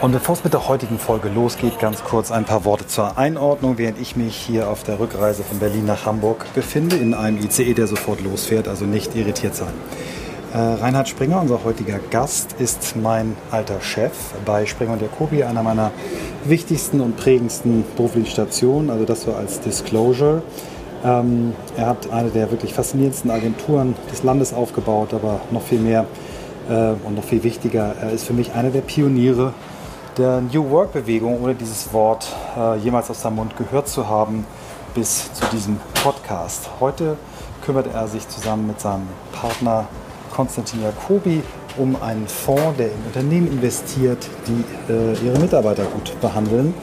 Und bevor es mit der heutigen Folge losgeht, ganz kurz ein paar Worte zur Einordnung, während ich mich hier auf der Rückreise von Berlin nach Hamburg befinde, in einem ICE, der sofort losfährt, also nicht irritiert sein. Äh, Reinhard Springer, unser heutiger Gast, ist mein alter Chef bei Springer und Jacobi, einer meiner wichtigsten und prägendsten beruflichen Stationen, also das so als Disclosure. Ähm, er hat eine der wirklich faszinierendsten Agenturen des Landes aufgebaut, aber noch viel mehr äh, und noch viel wichtiger, er ist für mich einer der Pioniere der New Work-Bewegung, ohne dieses Wort äh, jemals aus seinem Mund gehört zu haben, bis zu diesem Podcast. Heute kümmert er sich zusammen mit seinem Partner Konstantin Jacobi um einen Fonds, der in Unternehmen investiert, die äh, ihre Mitarbeiter gut behandeln.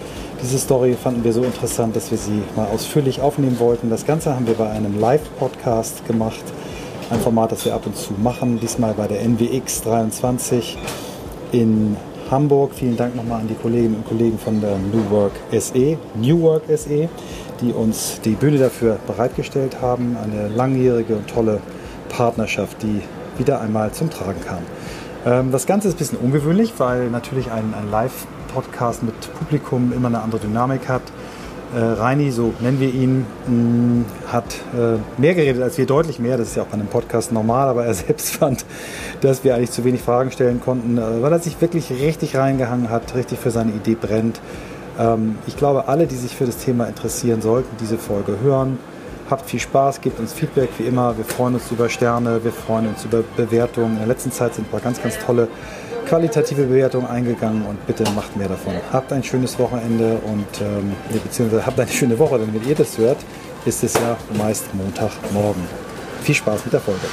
Diese Story fanden wir so interessant, dass wir sie mal ausführlich aufnehmen wollten. Das Ganze haben wir bei einem Live-Podcast gemacht, ein Format, das wir ab und zu machen, diesmal bei der NWX 23 in Hamburg. Vielen Dank nochmal an die Kolleginnen und Kollegen von der New Work SE, New Work SE, die uns die Bühne dafür bereitgestellt haben. Eine langjährige und tolle Partnerschaft, die wieder einmal zum Tragen kam. Ähm, das Ganze ist ein bisschen ungewöhnlich, weil natürlich ein, ein Live-Podcast mit Publikum immer eine andere Dynamik hat. Äh, Reini, so nennen wir ihn, mh, hat äh, mehr geredet als wir, deutlich mehr. Das ist ja auch bei einem Podcast normal, aber er selbst fand, dass wir eigentlich zu wenig Fragen stellen konnten, äh, weil er sich wirklich richtig reingehangen hat, richtig für seine Idee brennt. Ähm, ich glaube, alle, die sich für das Thema interessieren, sollten diese Folge hören. Habt viel Spaß, gebt uns Feedback wie immer. Wir freuen uns über Sterne, wir freuen uns über Bewertungen. In der letzten Zeit sind ein paar ganz, ganz tolle qualitative Bewertungen eingegangen und bitte macht mehr davon. Habt ein schönes Wochenende und ähm, beziehungsweise habt eine schöne Woche, denn wenn ihr das hört, ist es ja meist Montagmorgen. Viel Spaß mit der Folge.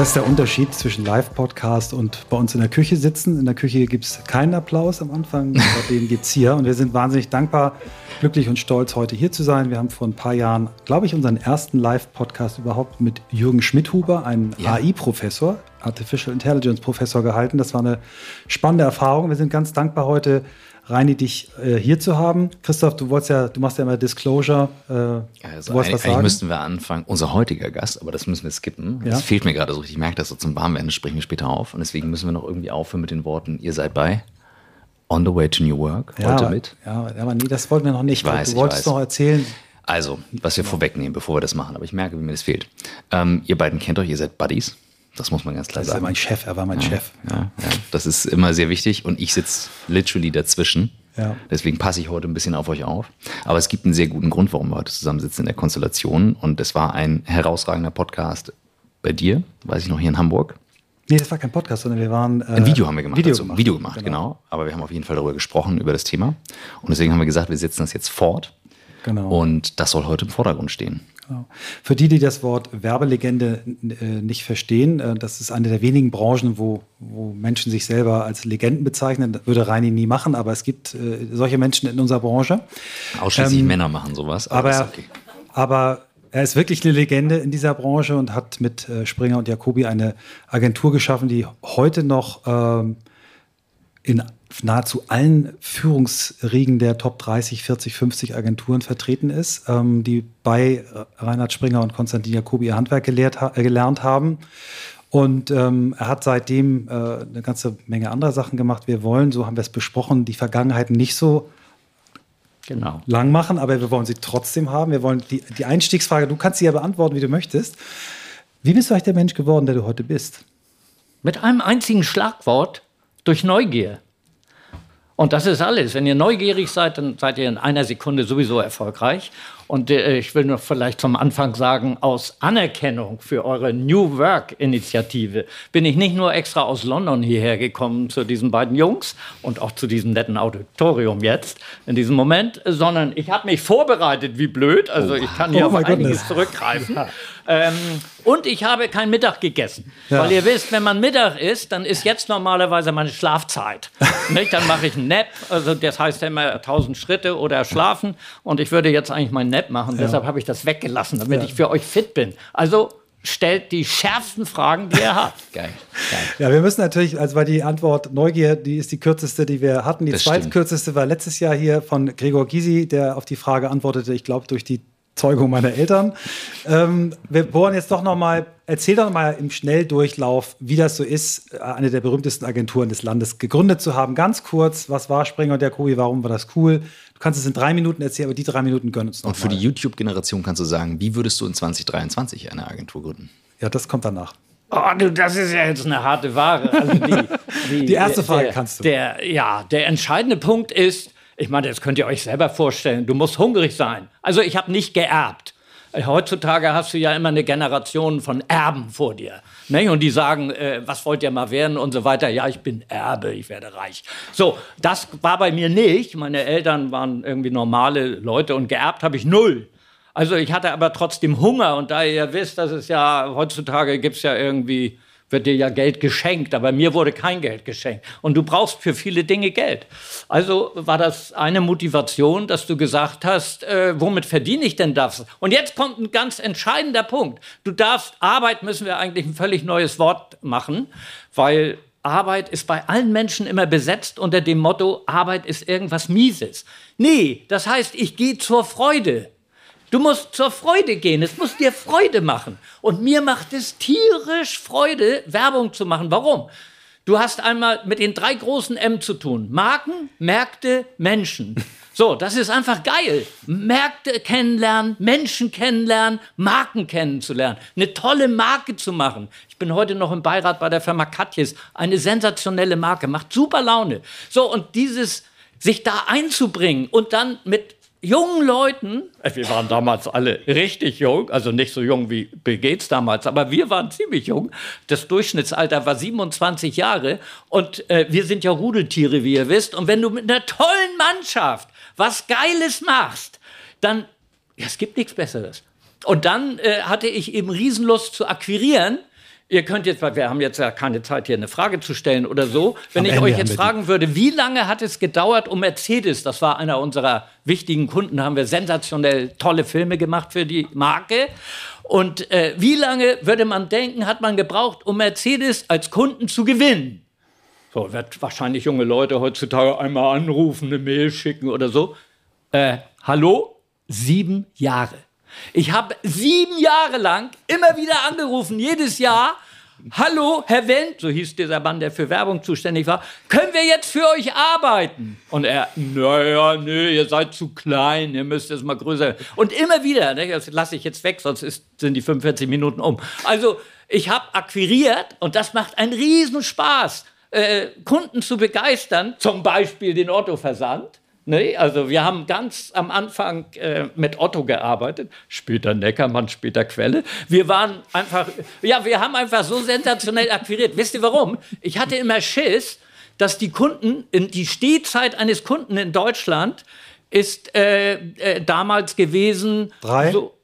Das ist der Unterschied zwischen Live-Podcast und bei uns in der Küche sitzen. In der Küche gibt es keinen Applaus am Anfang, aber den gibt es hier. Und wir sind wahnsinnig dankbar, glücklich und stolz, heute hier zu sein. Wir haben vor ein paar Jahren, glaube ich, unseren ersten Live-Podcast überhaupt mit Jürgen Schmidhuber, einem ja. AI-Professor, Artificial Intelligence-Professor, gehalten. Das war eine spannende Erfahrung. Wir sind ganz dankbar heute Reini, dich äh, hier zu haben. Christoph, du wolltest ja, du machst ja immer Disclosure. Äh, also du eigentlich, eigentlich müssten wir anfangen, unser heutiger Gast, aber das müssen wir skippen. Ja? Das fehlt mir gerade so richtig. Ich merke das so zum Warmwerden, sprechen wir später auf. Und deswegen müssen wir noch irgendwie aufhören mit den Worten, ihr seid bei On the Way to New Work ja, heute mit. Ja, aber nee, das wollten wir noch nicht. Ich weiß, du wolltest noch erzählen. Also, was wir vorwegnehmen, bevor wir das machen, aber ich merke, wie mir das fehlt. Ähm, ihr beiden kennt euch, ihr seid Buddies. Das muss man ganz klar das sagen. Ist ja mein Chef, er war mein ja, Chef. Ja, ja, das ist immer sehr wichtig und ich sitze literally dazwischen. Ja. Deswegen passe ich heute ein bisschen auf euch auf. Aber es gibt einen sehr guten Grund, warum wir heute zusammensitzen in der Konstellation. Und es war ein herausragender Podcast bei dir, weiß ich noch, hier in Hamburg. Nee, das war kein Podcast, sondern wir waren. Äh, ein Video haben wir gemacht. Video dazu. gemacht, Video gemacht genau. genau. Aber wir haben auf jeden Fall darüber gesprochen, über das Thema. Und deswegen haben wir gesagt, wir setzen das jetzt fort. Genau. Und das soll heute im Vordergrund stehen. Genau. Für die, die das Wort Werbelegende äh, nicht verstehen, äh, das ist eine der wenigen Branchen, wo, wo Menschen sich selber als Legenden bezeichnen. Das würde Reini nie machen, aber es gibt äh, solche Menschen in unserer Branche. Ausschließlich ähm, Männer machen sowas. Aber, aber, okay. aber er ist wirklich eine Legende in dieser Branche und hat mit Springer und Jacobi eine Agentur geschaffen, die heute noch ähm, in nahezu allen Führungsriegen der Top 30, 40, 50 Agenturen vertreten ist, ähm, die bei Reinhard Springer und Konstantin Jacobi ihr Handwerk gelehrt, äh, gelernt haben. Und ähm, er hat seitdem äh, eine ganze Menge anderer Sachen gemacht. Wir wollen, so haben wir es besprochen, die Vergangenheit nicht so genau. lang machen, aber wir wollen sie trotzdem haben. Wir wollen die, die Einstiegsfrage, du kannst sie ja beantworten, wie du möchtest. Wie bist du eigentlich der Mensch geworden, der du heute bist? Mit einem einzigen Schlagwort durch Neugier. Und das ist alles. Wenn ihr neugierig seid, dann seid ihr in einer Sekunde sowieso erfolgreich. Und äh, ich will noch vielleicht zum Anfang sagen, aus Anerkennung für eure New Work-Initiative bin ich nicht nur extra aus London hierher gekommen zu diesen beiden Jungs und auch zu diesem netten Auditorium jetzt in diesem Moment, sondern ich habe mich vorbereitet wie blöd. Also ich kann hier oh auf einiges zurückgreifen. Ähm, und ich habe kein Mittag gegessen. Ja. Weil ihr wisst, wenn man Mittag isst, dann ist jetzt normalerweise meine Schlafzeit. Nicht? Dann mache ich einen Nap, also das heißt immer 1000 Schritte oder schlafen. Und ich würde jetzt eigentlich meinen Nap machen. Ja. Deshalb habe ich das weggelassen, damit ja. ich für euch fit bin. Also stellt die schärfsten Fragen, die er hat. Geil. Geil. Ja, wir müssen natürlich, also weil die Antwort Neugier, die ist die kürzeste, die wir hatten. Die zweitkürzeste war letztes Jahr hier von Gregor Gysi, der auf die Frage antwortete, ich glaube, durch die Zeugung meiner Eltern. Ähm, wir bohren jetzt doch noch mal, erzähl doch mal im Schnelldurchlauf, wie das so ist, eine der berühmtesten Agenturen des Landes gegründet zu haben. Ganz kurz, was war Springer und der Kubi, warum war das cool? Du kannst es in drei Minuten erzählen, aber die drei Minuten gönnen uns noch Und für mal. die YouTube-Generation kannst du sagen, wie würdest du in 2023 eine Agentur gründen? Ja, das kommt danach. Oh, du, das ist ja jetzt eine harte Ware. Also die, die, die erste Frage der, kannst du. Der, ja, der entscheidende Punkt ist, ich meine, das könnt ihr euch selber vorstellen. Du musst hungrig sein. Also ich habe nicht geerbt. Heutzutage hast du ja immer eine Generation von Erben vor dir. Ne? Und die sagen, äh, was wollt ihr mal werden und so weiter. Ja, ich bin Erbe, ich werde reich. So, das war bei mir nicht. Meine Eltern waren irgendwie normale Leute und geerbt habe ich null. Also ich hatte aber trotzdem Hunger und da ihr wisst, dass es ja heutzutage gibt es ja irgendwie wird dir ja Geld geschenkt, aber mir wurde kein Geld geschenkt. Und du brauchst für viele Dinge Geld. Also war das eine Motivation, dass du gesagt hast, äh, womit verdiene ich denn das? Und jetzt kommt ein ganz entscheidender Punkt. Du darfst, Arbeit müssen wir eigentlich ein völlig neues Wort machen, weil Arbeit ist bei allen Menschen immer besetzt unter dem Motto, Arbeit ist irgendwas Mieses. Nee, das heißt, ich gehe zur Freude. Du musst zur Freude gehen. Es muss dir Freude machen. Und mir macht es tierisch Freude, Werbung zu machen. Warum? Du hast einmal mit den drei großen M zu tun. Marken, Märkte, Menschen. So, das ist einfach geil. Märkte kennenlernen, Menschen kennenlernen, Marken kennenzulernen, eine tolle Marke zu machen. Ich bin heute noch im Beirat bei der Firma Katjes. Eine sensationelle Marke, macht super Laune. So, und dieses, sich da einzubringen und dann mit jungen Leuten, äh, wir waren damals alle richtig jung, also nicht so jung wie Bill Gates damals, aber wir waren ziemlich jung. Das Durchschnittsalter war 27 Jahre und äh, wir sind ja Rudeltiere, wie ihr wisst. Und wenn du mit einer tollen Mannschaft was Geiles machst, dann, ja, es gibt nichts Besseres. Und dann äh, hatte ich eben Riesenlust zu akquirieren Ihr könnt jetzt, weil wir haben jetzt ja keine Zeit, hier eine Frage zu stellen oder so. Wenn Am ich Ende euch jetzt fragen würde, wie lange hat es gedauert, um Mercedes, das war einer unserer wichtigen Kunden, haben wir sensationell tolle Filme gemacht für die Marke. Und äh, wie lange würde man denken, hat man gebraucht, um Mercedes als Kunden zu gewinnen? So, wird wahrscheinlich junge Leute heutzutage einmal anrufen, eine Mail schicken oder so. Äh, hallo? Sieben Jahre. Ich habe sieben Jahre lang immer wieder angerufen, jedes Jahr. Hallo, Herr Wendt, so hieß dieser Mann, der für Werbung zuständig war, können wir jetzt für euch arbeiten? Und er, naja, nee, ihr seid zu klein, ihr müsst jetzt mal größer. Und immer wieder, ne, das lasse ich jetzt weg, sonst ist, sind die 45 Minuten um. Also, ich habe akquiriert und das macht einen Riesenspaß, äh, Kunden zu begeistern, zum Beispiel den Otto-Versand. Nee, also wir haben ganz am Anfang äh, mit Otto gearbeitet, später Neckermann, später Quelle. Wir waren einfach, ja, wir haben einfach so sensationell akquiriert. Wisst ihr warum? Ich hatte immer Schiss, dass die Kunden, die Stehzeit eines Kunden in Deutschland ist äh, äh, damals gewesen. Drei? So,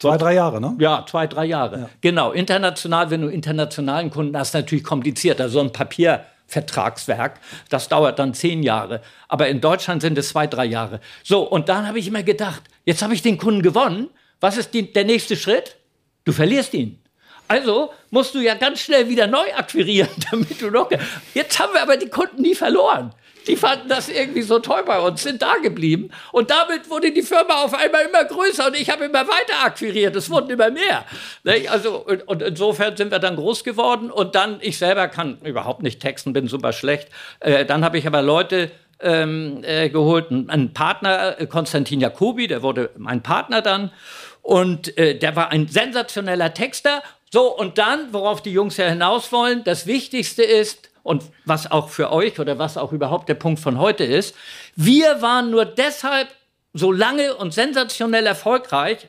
Zwei, drei Jahre, ne? Ja, zwei, drei Jahre. Ja. Genau. International, wenn du internationalen Kunden hast, natürlich kompliziert. Also so ein Papier, Vertragswerk. Das dauert dann zehn Jahre. Aber in Deutschland sind es zwei, drei Jahre. So, und dann habe ich immer gedacht, jetzt habe ich den Kunden gewonnen. Was ist die, der nächste Schritt? Du verlierst ihn. Also musst du ja ganz schnell wieder neu akquirieren, damit du noch. Jetzt haben wir aber die Kunden nie verloren. Die fanden das irgendwie so toll bei uns, sind da geblieben. Und damit wurde die Firma auf einmal immer größer und ich habe immer weiter akquiriert. Es wurden immer mehr. Also, und insofern sind wir dann groß geworden. Und dann, ich selber kann überhaupt nicht texten, bin super schlecht. Äh, dann habe ich aber Leute ähm, äh, geholt, einen Partner, äh, Konstantin Jacobi, der wurde mein Partner dann. Und äh, der war ein sensationeller Texter. So, und dann, worauf die Jungs ja hinaus wollen, das Wichtigste ist, und was auch für euch oder was auch überhaupt der Punkt von heute ist, wir waren nur deshalb so lange und sensationell erfolgreich,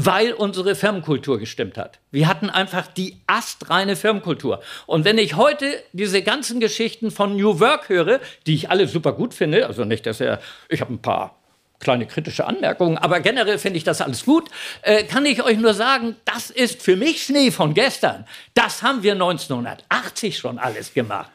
weil unsere Firmenkultur gestimmt hat. Wir hatten einfach die astreine Firmenkultur. Und wenn ich heute diese ganzen Geschichten von New Work höre, die ich alle super gut finde, also nicht, dass er, ich habe ein paar kleine kritische Anmerkungen, aber generell finde ich das alles gut, äh, kann ich euch nur sagen, das ist für mich Schnee von gestern. Das haben wir 1980 schon alles gemacht.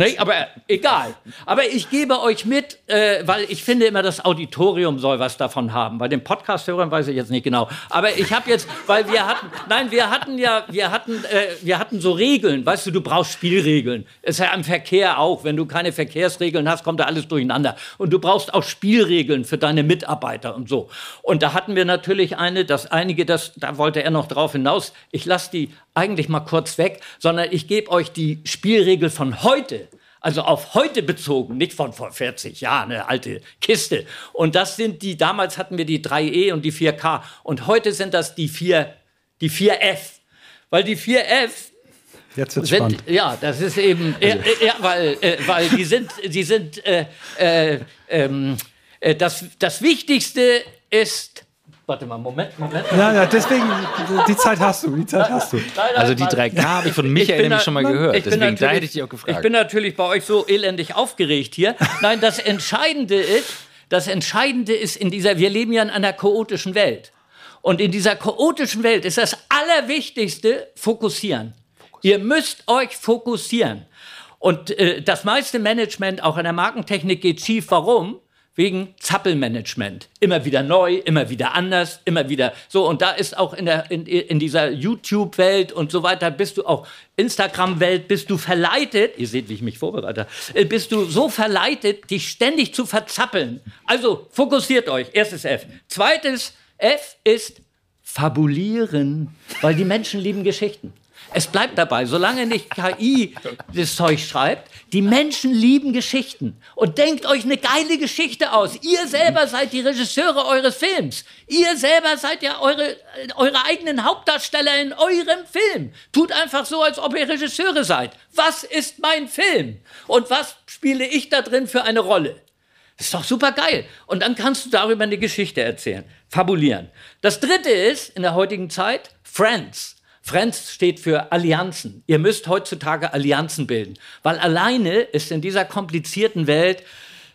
Ne? Aber egal. Aber ich gebe euch mit, äh, weil ich finde immer, das Auditorium soll was davon haben. Bei den Podcast-Hörern weiß ich jetzt nicht genau. Aber ich habe jetzt, weil wir hatten, nein, wir hatten ja, wir hatten, äh, wir hatten so Regeln. Weißt du, du brauchst Spielregeln. Ist ja im Verkehr auch. Wenn du keine Verkehrsregeln hast, kommt da alles durcheinander. Und du brauchst auch Spielregeln für deine Mitarbeiter und so. Und da hatten wir natürlich eine, dass einige, das, da wollte er noch drauf hinaus. Ich lasse die eigentlich mal kurz weg, sondern ich gebe euch die Spielregel von heute. Also auf heute bezogen, nicht von vor 40 Jahren, eine alte Kiste. Und das sind die, damals hatten wir die 3E und die 4K. Und heute sind das die 4, die 4F. Weil die 4F Jetzt wird's sind, spannend. Ja, das ist eben, also. äh, ja, weil, äh, weil die sind, die sind, äh, äh ähm, äh, das, das Wichtigste ist Warte mal, Moment, Moment. Ja, ja, deswegen, die Zeit hast du, die Zeit hast du. Also die 3K habe ich von Michael nämlich schon mal gehört, deswegen da hätte ich dich auch gefragt. Ich bin natürlich bei euch so elendig aufgeregt hier. Nein, das Entscheidende ist, das Entscheidende ist in dieser, wir leben ja in einer chaotischen Welt. Und in dieser chaotischen Welt ist das Allerwichtigste fokussieren. Ihr müsst euch fokussieren. Und äh, das meiste Management, auch in der Markentechnik, geht schief. Warum? Wegen Zappelmanagement. Immer wieder neu, immer wieder anders, immer wieder so. Und da ist auch in, der, in, in dieser YouTube-Welt und so weiter, bist du auch Instagram-Welt, bist du verleitet, ihr seht, wie ich mich vorbereite, äh, bist du so verleitet, dich ständig zu verzappeln. Also fokussiert euch, erstes F. Zweites F ist fabulieren, weil die Menschen lieben Geschichten. Es bleibt dabei, solange nicht KI das Zeug schreibt. Die Menschen lieben Geschichten. Und denkt euch eine geile Geschichte aus. Ihr selber seid die Regisseure eures Films. Ihr selber seid ja eure, eure eigenen Hauptdarsteller in eurem Film. Tut einfach so, als ob ihr Regisseure seid. Was ist mein Film? Und was spiele ich da drin für eine Rolle? Das ist doch super geil. Und dann kannst du darüber eine Geschichte erzählen, fabulieren. Das dritte ist in der heutigen Zeit Friends. Friends steht für Allianzen. Ihr müsst heutzutage Allianzen bilden, weil alleine ist in dieser komplizierten Welt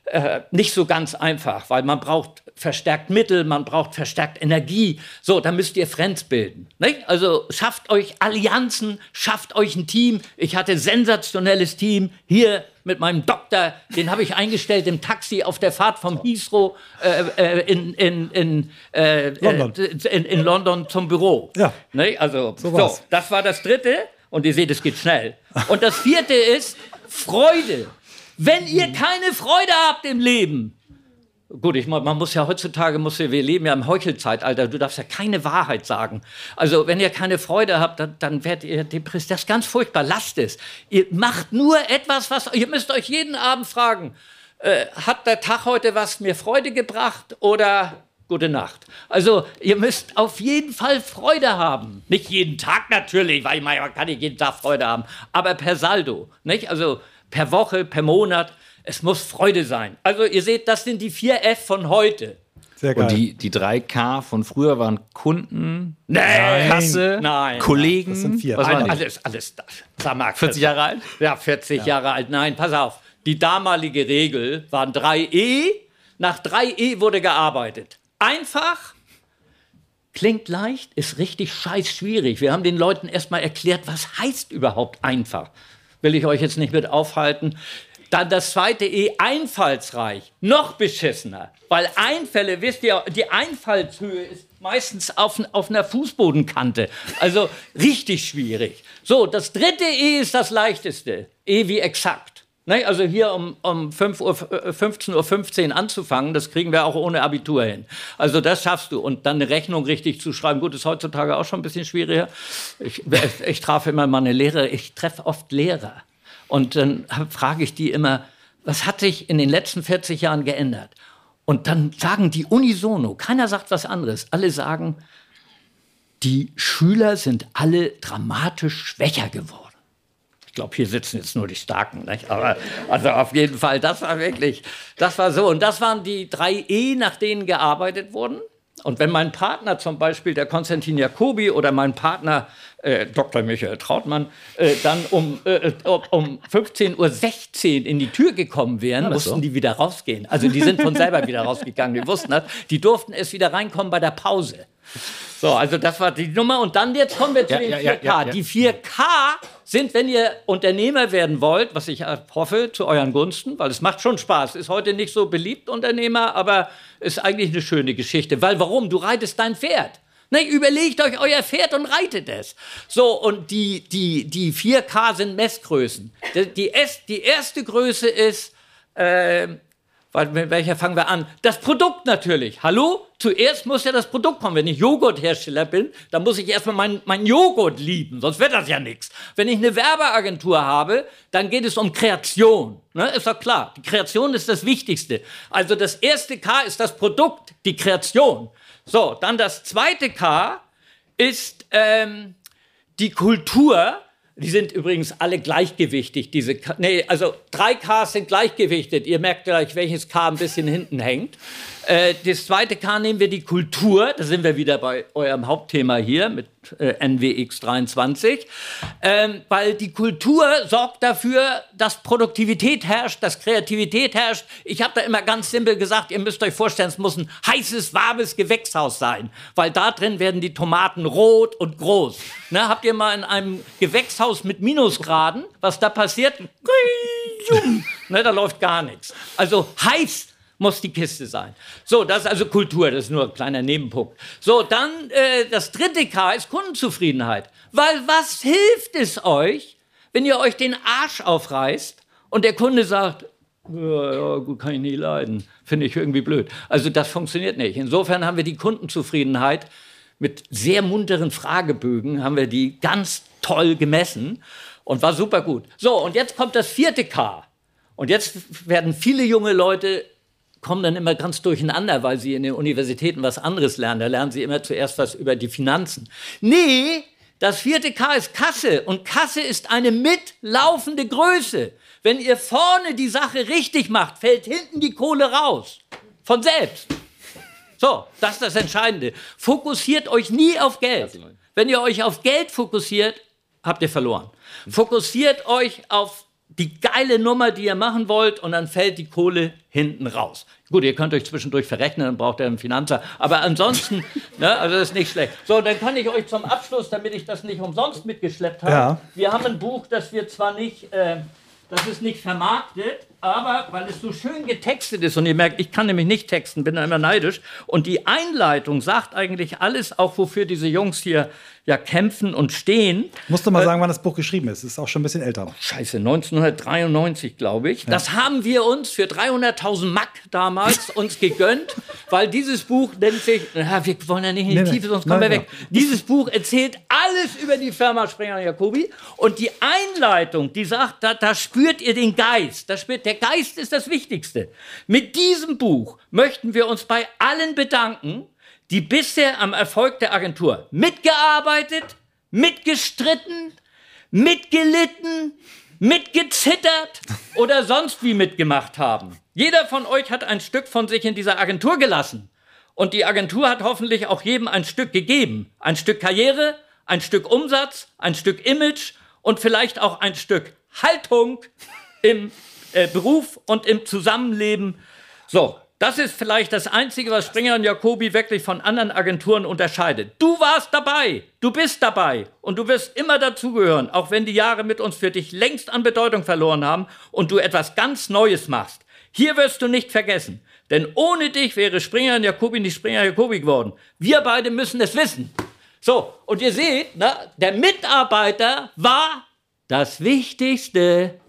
äh, nicht so ganz einfach, weil man braucht verstärkt Mittel, man braucht verstärkt Energie. So, da müsst ihr Friends bilden. Nicht? Also schafft euch Allianzen, schafft euch ein Team. Ich hatte sensationelles Team hier mit meinem Doktor, den habe ich eingestellt im Taxi auf der Fahrt vom Heathrow äh, äh, in, in, in, äh, London. in, in London zum Büro. Ja. Ne? Also, so, so, das war das dritte. Und ihr seht, es geht schnell. Und das vierte ist Freude. Wenn ihr keine Freude habt im Leben, Gut, ich, man muss ja heutzutage, muss wir leben ja im Heuchelzeitalter, du darfst ja keine Wahrheit sagen. Also wenn ihr keine Freude habt, dann, dann werdet ihr depressiv. Das ist ganz furchtbar, lasst es. Ihr macht nur etwas, was, ihr müsst euch jeden Abend fragen, äh, hat der Tag heute was mir Freude gebracht oder gute Nacht. Also ihr müsst auf jeden Fall Freude haben. Nicht jeden Tag natürlich, weil man kann nicht jeden Tag Freude haben, aber per Saldo. Nicht? Also per Woche, per Monat. Es muss Freude sein. Also ihr seht, das sind die vier F von heute. Sehr geil. Und die, die 3K von früher waren Kunden, Nein. Kasse, Nein. Kollegen. Das sind vier. Was alles, alles, alles das. Sag mal, 40 Jahre alt? Ja, 40 ja. Jahre alt. Nein, pass auf. Die damalige Regel waren 3E. Nach 3E wurde gearbeitet. Einfach, klingt leicht, ist richtig scheiß schwierig. Wir haben den Leuten erstmal erklärt, was heißt überhaupt einfach. Will ich euch jetzt nicht mit aufhalten. Dann das zweite E, einfallsreich. Noch beschissener. Weil Einfälle, wisst ihr, die Einfallshöhe ist meistens auf, auf einer Fußbodenkante. Also richtig schwierig. So, das dritte E ist das leichteste. E wie exakt. Ne? Also hier um, um 5 Uhr, 15.15 äh, Uhr anzufangen, das kriegen wir auch ohne Abitur hin. Also das schaffst du. Und dann eine Rechnung richtig zu schreiben, gut, ist heutzutage auch schon ein bisschen schwieriger. Ich, ich traf immer meine Lehrer, ich treffe oft Lehrer. Und dann frage ich die immer, was hat sich in den letzten 40 Jahren geändert? Und dann sagen die unisono, keiner sagt was anderes, alle sagen, die Schüler sind alle dramatisch schwächer geworden. Ich glaube, hier sitzen jetzt nur die Starken, nicht? aber also auf jeden Fall, das war wirklich, das war so. Und das waren die drei E, nach denen gearbeitet wurden. Und wenn mein Partner zum Beispiel, der Konstantin Jacobi oder mein Partner äh, Dr. Michael Trautmann, äh, dann um, äh, um 15.16 Uhr in die Tür gekommen wären, mussten so? die wieder rausgehen. Also die sind von selber wieder rausgegangen. Die wussten das. Die durften es wieder reinkommen bei der Pause. So, also das war die Nummer. Und dann jetzt kommen wir zu ja, den ja, 4K. Ja, die 4K sind, wenn ihr Unternehmer werden wollt, was ich hoffe, zu euren Gunsten, weil es macht schon Spaß. Ist heute nicht so beliebt, Unternehmer, aber ist eigentlich eine schöne Geschichte. Weil warum? Du reitest dein Pferd. Ne, überlegt euch euer Pferd und reitet es. So, und die, die, die 4K sind Messgrößen. Die, die, die erste Größe ist, äh, mit welcher fangen wir an? Das Produkt natürlich. Hallo? Zuerst muss ja das Produkt kommen. Wenn ich Joghurthersteller bin, dann muss ich erstmal meinen mein Joghurt lieben, sonst wird das ja nichts. Wenn ich eine Werbeagentur habe, dann geht es um Kreation. Ne? Ist doch klar. Die Kreation ist das Wichtigste. Also das erste K ist das Produkt, die Kreation. So, dann das zweite K ist ähm, die Kultur. Die sind übrigens alle gleichgewichtig. Diese, K nee, also drei Ks sind gleichgewichtet. Ihr merkt gleich, welches K ein bisschen hinten hängt. Äh, das zweite K nehmen wir die Kultur. Da sind wir wieder bei eurem Hauptthema hier mit äh, NWX 23. Ähm, weil die Kultur sorgt dafür, dass Produktivität herrscht, dass Kreativität herrscht. Ich habe da immer ganz simpel gesagt, ihr müsst euch vorstellen, es muss ein heißes, warmes Gewächshaus sein. Weil da drin werden die Tomaten rot und groß. Ne, habt ihr mal in einem Gewächshaus mit Minusgraden, was da passiert? Ne, da läuft gar nichts. Also heiß muss die Kiste sein. So, das ist also Kultur, das ist nur ein kleiner Nebenpunkt. So, dann äh, das dritte K ist Kundenzufriedenheit. Weil was hilft es euch, wenn ihr euch den Arsch aufreißt und der Kunde sagt, ja, gut, kann ich nie leiden, finde ich irgendwie blöd. Also das funktioniert nicht. Insofern haben wir die Kundenzufriedenheit mit sehr munteren Fragebögen, haben wir die ganz toll gemessen und war super gut. So, und jetzt kommt das vierte K. Und jetzt werden viele junge Leute kommen dann immer ganz durcheinander, weil sie in den Universitäten was anderes lernen. Da lernen sie immer zuerst was über die Finanzen. Nee, das vierte K ist Kasse und Kasse ist eine mitlaufende Größe. Wenn ihr vorne die Sache richtig macht, fällt hinten die Kohle raus. Von selbst. So, das ist das Entscheidende. Fokussiert euch nie auf Geld. Wenn ihr euch auf Geld fokussiert, habt ihr verloren. Fokussiert euch auf die geile Nummer, die ihr machen wollt, und dann fällt die Kohle hinten raus. Gut, ihr könnt euch zwischendurch verrechnen, dann braucht ihr einen Finanzer. Aber ansonsten, ne, also das ist nicht schlecht. So, dann kann ich euch zum Abschluss, damit ich das nicht umsonst mitgeschleppt habe, ja. wir haben ein Buch, das wir zwar nicht, äh, das ist nicht vermarktet, aber weil es so schön getextet ist und ihr merkt, ich kann nämlich nicht texten, bin da immer neidisch. Und die Einleitung sagt eigentlich alles, auch wofür diese Jungs hier ja kämpfen und stehen. Musst du mal äh, sagen, wann das Buch geschrieben ist. Ist auch schon ein bisschen älter. Oh, scheiße, 1993, glaube ich. Ja. Das haben wir uns für 300.000 Mack damals uns gegönnt, weil dieses Buch nennt sich, na, wir wollen ja nicht in die nee, Tiefe, sonst kommen wir weg. Ja. Dieses Buch erzählt alles über die Firma Springer und Jacobi und die Einleitung, die sagt, da, da spürt ihr den Geist, da spürt der Geist ist das Wichtigste. Mit diesem Buch möchten wir uns bei allen bedanken, die bisher am Erfolg der Agentur mitgearbeitet, mitgestritten, mitgelitten, mitgezittert oder sonst wie mitgemacht haben. Jeder von euch hat ein Stück von sich in dieser Agentur gelassen. Und die Agentur hat hoffentlich auch jedem ein Stück gegeben. Ein Stück Karriere, ein Stück Umsatz, ein Stück Image und vielleicht auch ein Stück Haltung im äh, Beruf und im Zusammenleben. So, das ist vielleicht das Einzige, was Springer und Jacobi wirklich von anderen Agenturen unterscheidet. Du warst dabei, du bist dabei und du wirst immer dazugehören, auch wenn die Jahre mit uns für dich längst an Bedeutung verloren haben und du etwas ganz Neues machst. Hier wirst du nicht vergessen, denn ohne dich wäre Springer und Jacobi nicht Springer und Jacobi geworden. Wir beide müssen es wissen. So, und ihr seht, ne, der Mitarbeiter war das Wichtigste.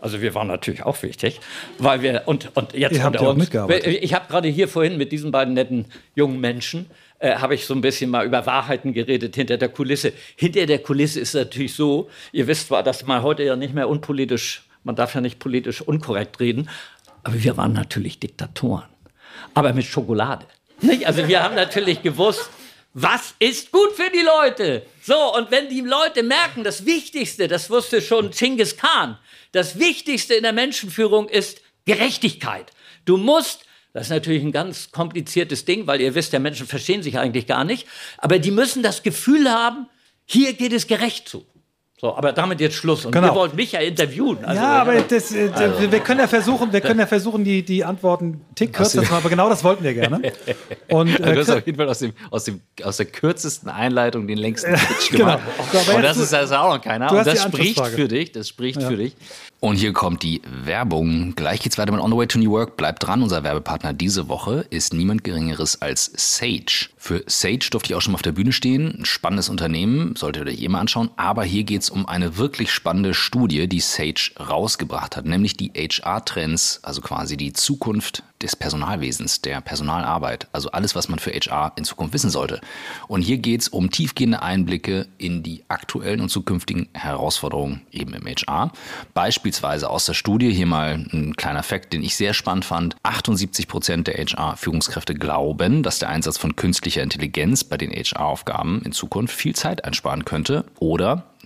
Also wir waren natürlich auch wichtig, weil wir und und jetzt Ihr habt ja auch mitgearbeitet. Ich habe gerade hier vorhin mit diesen beiden netten jungen Menschen äh, habe ich so ein bisschen mal über Wahrheiten geredet hinter der Kulisse. Hinter der Kulisse ist natürlich so, ihr wisst zwar, dass man heute ja nicht mehr unpolitisch, man darf ja nicht politisch unkorrekt reden, aber wir waren natürlich Diktatoren, aber mit Schokolade. Nicht? Also wir haben natürlich gewusst, was ist gut für die Leute? So, und wenn die Leute merken, das Wichtigste, das wusste schon Genghis Khan, das Wichtigste in der Menschenführung ist Gerechtigkeit. Du musst, das ist natürlich ein ganz kompliziertes Ding, weil ihr wisst, der Menschen verstehen sich eigentlich gar nicht, aber die müssen das Gefühl haben, Hier geht es gerecht zu. So, aber damit jetzt Schluss. Und genau. ihr wollt mich ja interviewen. Also, ja, aber das, äh, also. wir können ja versuchen, wir können ja versuchen, die, die Antworten tick kürzer zu machen, aber genau das wollten wir gerne. Und, äh, du hast auf jeden Fall aus, dem, aus, dem, aus der kürzesten Einleitung den längsten Pitch genau. gemacht. genau. Und das ist also auch noch keiner. Und das spricht für dich. Das spricht ja. für dich. Und hier kommt die Werbung. Gleich geht's weiter mit On the Way to New Work. Bleibt dran, unser Werbepartner diese Woche ist niemand Geringeres als Sage. Für Sage durfte ich auch schon mal auf der Bühne stehen. Ein spannendes Unternehmen, solltet ihr euch eh mal anschauen. Aber hier geht's um eine wirklich spannende Studie, die Sage rausgebracht hat, nämlich die HR-Trends, also quasi die Zukunft des Personalwesens, der Personalarbeit, also alles, was man für HR in Zukunft wissen sollte. Und hier geht es um tiefgehende Einblicke in die aktuellen und zukünftigen Herausforderungen eben im HR. Beispielsweise aus der Studie, hier mal ein kleiner Fakt, den ich sehr spannend fand. 78 Prozent der HR-Führungskräfte glauben, dass der Einsatz von künstlicher Intelligenz bei den HR-Aufgaben in Zukunft viel Zeit einsparen könnte. Oder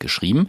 geschrieben.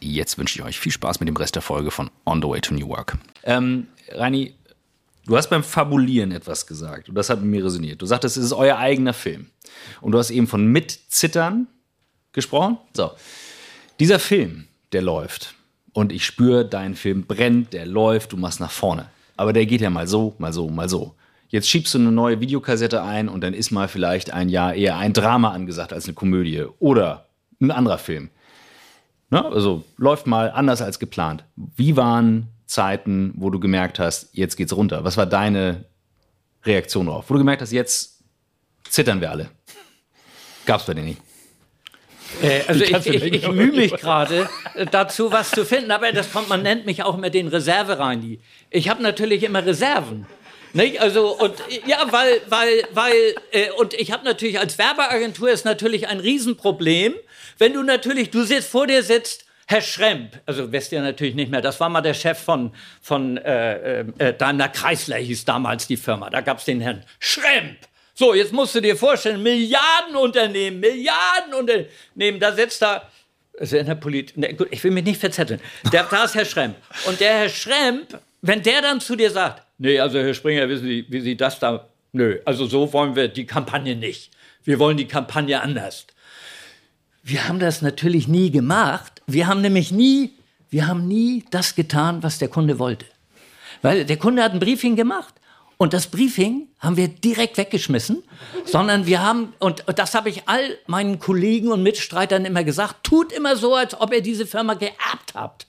jetzt wünsche ich euch viel Spaß mit dem Rest der Folge von On the Way to New Work. Ähm, Rani, du hast beim Fabulieren etwas gesagt und das hat mit mir resoniert. Du sagtest, es ist euer eigener Film. Und du hast eben von Mitzittern gesprochen. So, dieser Film, der läuft und ich spüre, dein Film brennt, der läuft, du machst nach vorne. Aber der geht ja mal so, mal so, mal so. Jetzt schiebst du eine neue Videokassette ein und dann ist mal vielleicht ein Jahr eher ein Drama angesagt als eine Komödie oder ein anderer Film. Ne? Also läuft mal anders als geplant. Wie waren Zeiten, wo du gemerkt hast, jetzt geht's runter? Was war deine Reaktion darauf? Wo du gemerkt hast, jetzt zittern wir alle. Gab's bei dir nicht? Äh, also ich, ich, ich mühe mich gerade äh, dazu, was zu finden, aber das kommt, man nennt mich auch immer den Reservereini. Ich habe natürlich immer Reserven. Nicht? Also und ja, weil weil weil äh, und ich habe natürlich als Werbeagentur ist natürlich ein Riesenproblem, wenn du natürlich, du sitzt vor dir sitzt, Herr Schremp, also wisst ihr natürlich nicht mehr, das war mal der Chef von, von äh, äh, äh Daimler Chrysler, hieß damals die Firma. Da gab es den Herrn Schremp. So, jetzt musst du dir vorstellen, Milliardenunternehmen, Milliardenunternehmen, da sitzt da, also in der Politik, ne, gut, ich will mich nicht verzetteln, der, da ist Herr Schremp. Und der Herr Schremp, wenn der dann zu dir sagt, nee, also Herr Springer, wissen Sie, wie Sie das da, nö, also so wollen wir die Kampagne nicht. Wir wollen die Kampagne anders. Wir haben das natürlich nie gemacht. Wir haben nämlich nie, wir haben nie das getan, was der Kunde wollte. Weil der Kunde hat ein Briefing gemacht. Und das Briefing haben wir direkt weggeschmissen, sondern wir haben, und das habe ich all meinen Kollegen und Mitstreitern immer gesagt, tut immer so, als ob ihr diese Firma geerbt habt.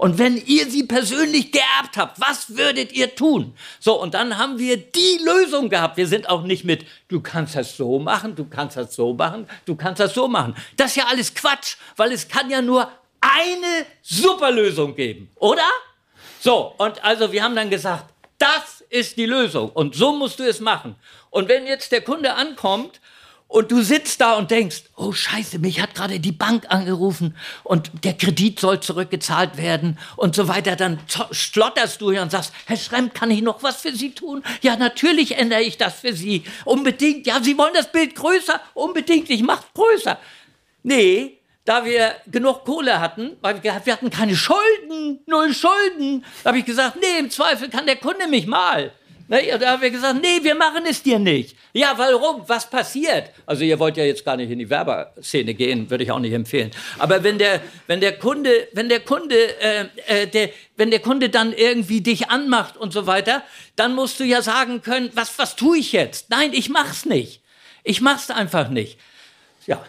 Und wenn ihr sie persönlich geerbt habt, was würdet ihr tun? So, und dann haben wir die Lösung gehabt. Wir sind auch nicht mit, du kannst das so machen, du kannst das so machen, du kannst das so machen. Das ist ja alles Quatsch, weil es kann ja nur eine Superlösung geben, oder? So, und also wir haben dann gesagt, das ist die Lösung und so musst du es machen. Und wenn jetzt der Kunde ankommt und du sitzt da und denkst, oh scheiße, mich hat gerade die Bank angerufen und der Kredit soll zurückgezahlt werden und so weiter, dann schlotterst du hier und sagst, Herr Schremp, kann ich noch was für Sie tun? Ja, natürlich ändere ich das für Sie. Unbedingt. Ja, Sie wollen das Bild größer? Unbedingt, ich mach's größer. Nee, da wir genug Kohle hatten, weil wir, hatten keine Schulden, null Schulden, habe ich gesagt, nee, im Zweifel kann der Kunde mich mal. Ne, da haben wir gesagt, nee, wir machen es dir nicht. Ja, warum? Was passiert? Also ihr wollt ja jetzt gar nicht in die Werbeszene gehen, würde ich auch nicht empfehlen. Aber wenn der, wenn der Kunde, wenn der Kunde, äh, äh, der, wenn der Kunde dann irgendwie dich anmacht und so weiter, dann musst du ja sagen können, was, was tue ich jetzt? Nein, ich mach's nicht. Ich mach's einfach nicht. Ja,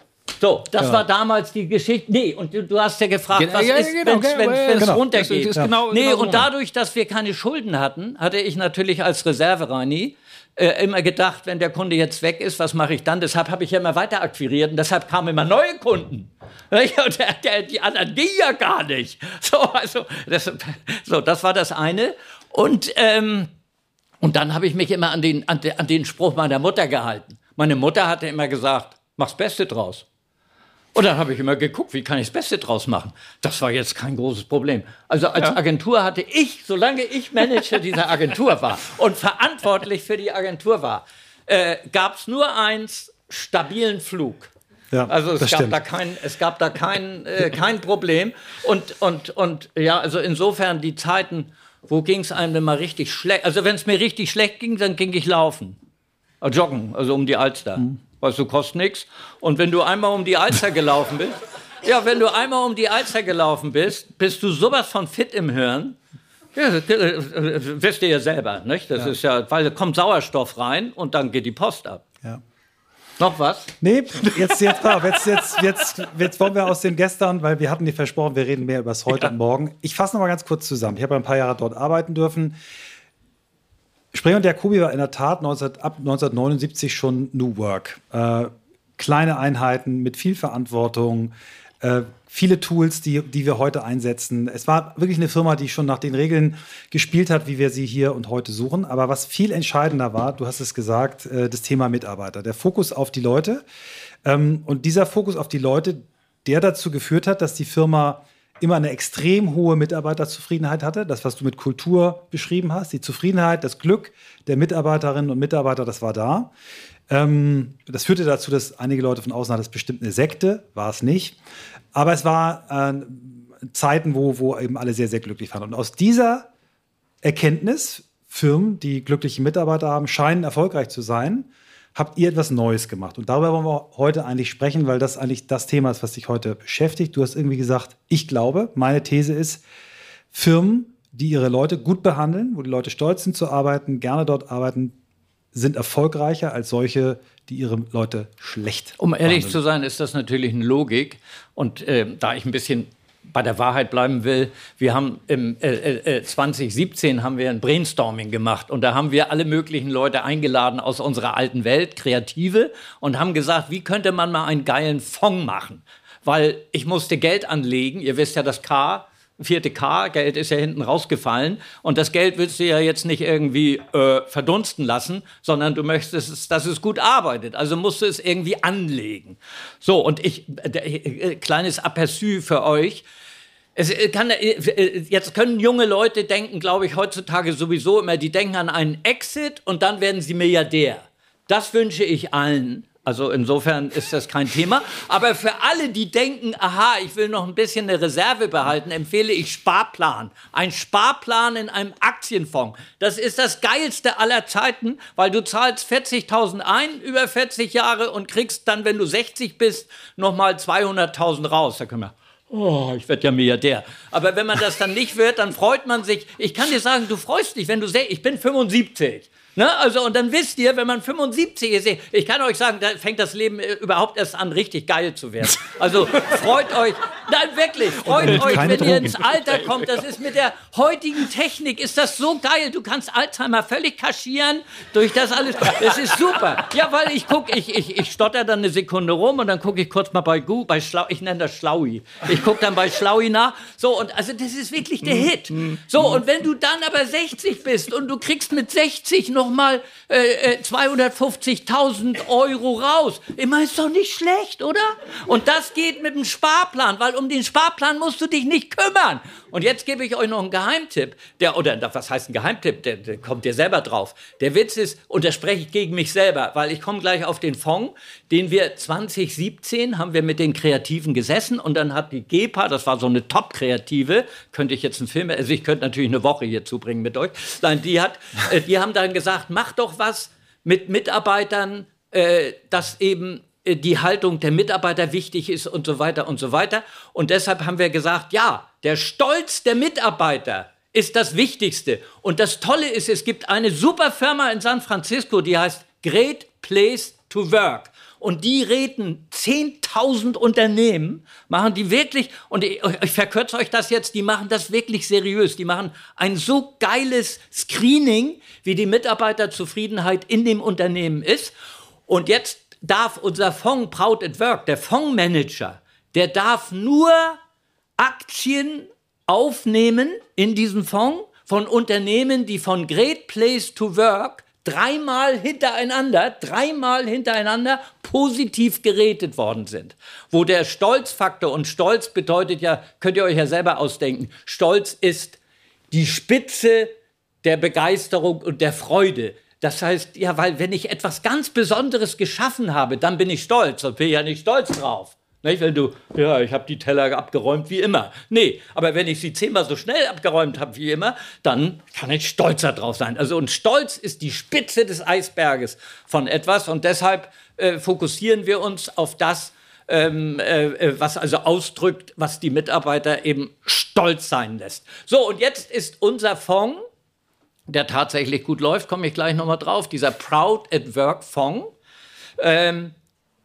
So, das ja. war damals die Geschichte. Nee, und du, du hast ja gefragt, was ja, ist, genau, wenn es genau. runtergeht. Das ist genau, nee, genau und dadurch, dass wir keine Schulden hatten, hatte ich natürlich als Reservereini äh, immer gedacht, wenn der Kunde jetzt weg ist, was mache ich dann? Deshalb habe ich ja immer weiter akquiriert und deshalb kamen immer neue Kunden. Und der, der, die anderen ging ja gar nicht. So, also, das, so, das war das eine. Und, ähm, und dann habe ich mich immer an den, an, de, an den Spruch meiner Mutter gehalten. Meine Mutter hatte immer gesagt, mach's Beste draus. Und dann habe ich immer geguckt, wie kann ich das Beste draus machen. Das war jetzt kein großes Problem. Also als ja. Agentur hatte ich, solange ich Manager dieser Agentur war und verantwortlich für die Agentur war, äh, gab es nur eins, stabilen Flug. Ja, also es gab, da kein, es gab da kein, äh, kein Problem. Und, und, und ja, also insofern die Zeiten, wo ging es einem denn mal richtig schlecht? Also wenn es mir richtig schlecht ging, dann ging ich laufen. Äh, joggen, also um die Alster. Mhm weißt du, kostet nichts. Und wenn du einmal um die Alster gelaufen bist, ja, wenn du einmal um die Alster gelaufen bist, bist du sowas von fit im Hirn. Ja, wisst ihr ja selber, nicht? Das ja. ist ja, weil da kommt Sauerstoff rein und dann geht die Post ab. Ja. Noch was? Nee, jetzt, jetzt, jetzt, jetzt, jetzt, jetzt wollen wir aus dem Gestern, weil wir hatten dir versprochen, wir reden mehr über das Heute ja. und Morgen. Ich fasse noch mal ganz kurz zusammen. Ich habe ein paar Jahre dort arbeiten dürfen. Sprenger und Jacobi war in der Tat 19, ab 1979 schon New Work. Äh, kleine Einheiten mit viel Verantwortung, äh, viele Tools, die, die wir heute einsetzen. Es war wirklich eine Firma, die schon nach den Regeln gespielt hat, wie wir sie hier und heute suchen. Aber was viel entscheidender war, du hast es gesagt, äh, das Thema Mitarbeiter, der Fokus auf die Leute. Ähm, und dieser Fokus auf die Leute, der dazu geführt hat, dass die Firma immer eine extrem hohe Mitarbeiterzufriedenheit hatte. Das, was du mit Kultur beschrieben hast, die Zufriedenheit, das Glück der Mitarbeiterinnen und Mitarbeiter, das war da. Ähm, das führte dazu, dass einige Leute von außen hatten, das bestimmt eine Sekte, war es nicht. Aber es war äh, Zeiten, wo, wo eben alle sehr, sehr glücklich waren. Und aus dieser Erkenntnis, Firmen, die glückliche Mitarbeiter haben, scheinen erfolgreich zu sein, habt ihr etwas Neues gemacht. Und darüber wollen wir heute eigentlich sprechen, weil das eigentlich das Thema ist, was dich heute beschäftigt. Du hast irgendwie gesagt, ich glaube, meine These ist, Firmen, die ihre Leute gut behandeln, wo die Leute stolz sind zu arbeiten, gerne dort arbeiten, sind erfolgreicher als solche, die ihre Leute schlecht. Um ehrlich behandeln. zu sein, ist das natürlich eine Logik. Und äh, da ich ein bisschen bei der Wahrheit bleiben will, wir haben im äh, äh, 2017 haben wir ein Brainstorming gemacht und da haben wir alle möglichen Leute eingeladen aus unserer alten Welt, Kreative, und haben gesagt, wie könnte man mal einen geilen Fonds machen? Weil ich musste Geld anlegen. Ihr wisst ja, das K vierte K, Geld ist ja hinten rausgefallen und das Geld willst du ja jetzt nicht irgendwie äh, verdunsten lassen, sondern du möchtest, dass es gut arbeitet. Also musst du es irgendwie anlegen. So, und ich, äh, äh, kleines Aperçu für euch. Es äh, kann, äh, jetzt können junge Leute denken, glaube ich, heutzutage sowieso immer, die denken an einen Exit und dann werden sie Milliardär. Das wünsche ich allen. Also insofern ist das kein Thema. Aber für alle, die denken, aha, ich will noch ein bisschen eine Reserve behalten, empfehle ich Sparplan. Ein Sparplan in einem Aktienfonds. Das ist das geilste aller Zeiten, weil du zahlst 40.000 ein über 40 Jahre und kriegst dann, wenn du 60 bist, nochmal 200.000 raus. Da können wir Oh, ich werde ja Milliardär. Aber wenn man das dann nicht wird, dann freut man sich. Ich kann dir sagen, du freust dich, wenn du sagst, ich bin 75. Ne? Also, und dann wisst ihr, wenn man 75 ist, ich kann euch sagen, da fängt das Leben äh, überhaupt erst an, richtig geil zu werden. Also freut euch, nein, wirklich, freut euch, wenn Drogen. ihr ins Alter kommt. Das ist mit der heutigen Technik, ist das so geil. Du kannst Alzheimer völlig kaschieren durch das alles. Das ist super. Ja, weil ich gucke, ich, ich, ich stotter dann eine Sekunde rum und dann gucke ich kurz mal bei Google, bei Schlau, ich nenne das Schlaui. Ich gucke dann bei Schlaui nach. So, und also das ist wirklich der Hit. So, und wenn du dann aber 60 bist und du kriegst mit 60 noch noch mal äh, 250.000 äh, Euro raus. Immer ist doch nicht schlecht, oder? Und das geht mit dem Sparplan, weil um den Sparplan musst du dich nicht kümmern. Und jetzt gebe ich euch noch einen Geheimtipp. Der, oder was heißt ein Geheimtipp? Der, der kommt dir selber drauf. Der Witz ist, und da spreche ich gegen mich selber, weil ich komme gleich auf den Fonds, den wir 2017 haben wir mit den Kreativen gesessen und dann hat die GEPA, das war so eine Top-Kreative, könnte ich jetzt einen Film, also ich könnte natürlich eine Woche hier zubringen mit euch. Nein, die hat, äh, die haben dann gesagt, mach doch was mit Mitarbeitern, äh, dass eben die Haltung der Mitarbeiter wichtig ist und so weiter und so weiter. Und deshalb haben wir gesagt, ja, der Stolz der Mitarbeiter ist das Wichtigste. Und das Tolle ist, es gibt eine super Firma in San Francisco, die heißt Great Place to Work. Und die reden 10.000 Unternehmen, machen die wirklich, und ich, ich verkürze euch das jetzt, die machen das wirklich seriös. Die machen ein so geiles Screening, wie die Mitarbeiterzufriedenheit in dem Unternehmen ist. Und jetzt darf unser Fonds Proud at Work, der Fondsmanager, der darf nur Aktien aufnehmen in diesen Fonds von Unternehmen, die von Great Place to Work dreimal hintereinander, dreimal hintereinander positiv gerätet worden sind. Wo der Stolzfaktor, und Stolz bedeutet ja, könnt ihr euch ja selber ausdenken, Stolz ist die Spitze der Begeisterung und der Freude. Das heißt, ja, weil wenn ich etwas ganz Besonderes geschaffen habe, dann bin ich stolz und bin ja nicht stolz drauf. Nicht, wenn du, ja, ich habe die Teller abgeräumt wie immer. Nee, aber wenn ich sie zehnmal so schnell abgeräumt habe wie immer, dann kann ich stolzer drauf sein. Also und Stolz ist die Spitze des Eisberges von etwas und deshalb äh, fokussieren wir uns auf das, ähm, äh, was also ausdrückt, was die Mitarbeiter eben stolz sein lässt. So, und jetzt ist unser Fonds der tatsächlich gut läuft, komme ich gleich nochmal drauf. Dieser Proud at Work Fonds ähm,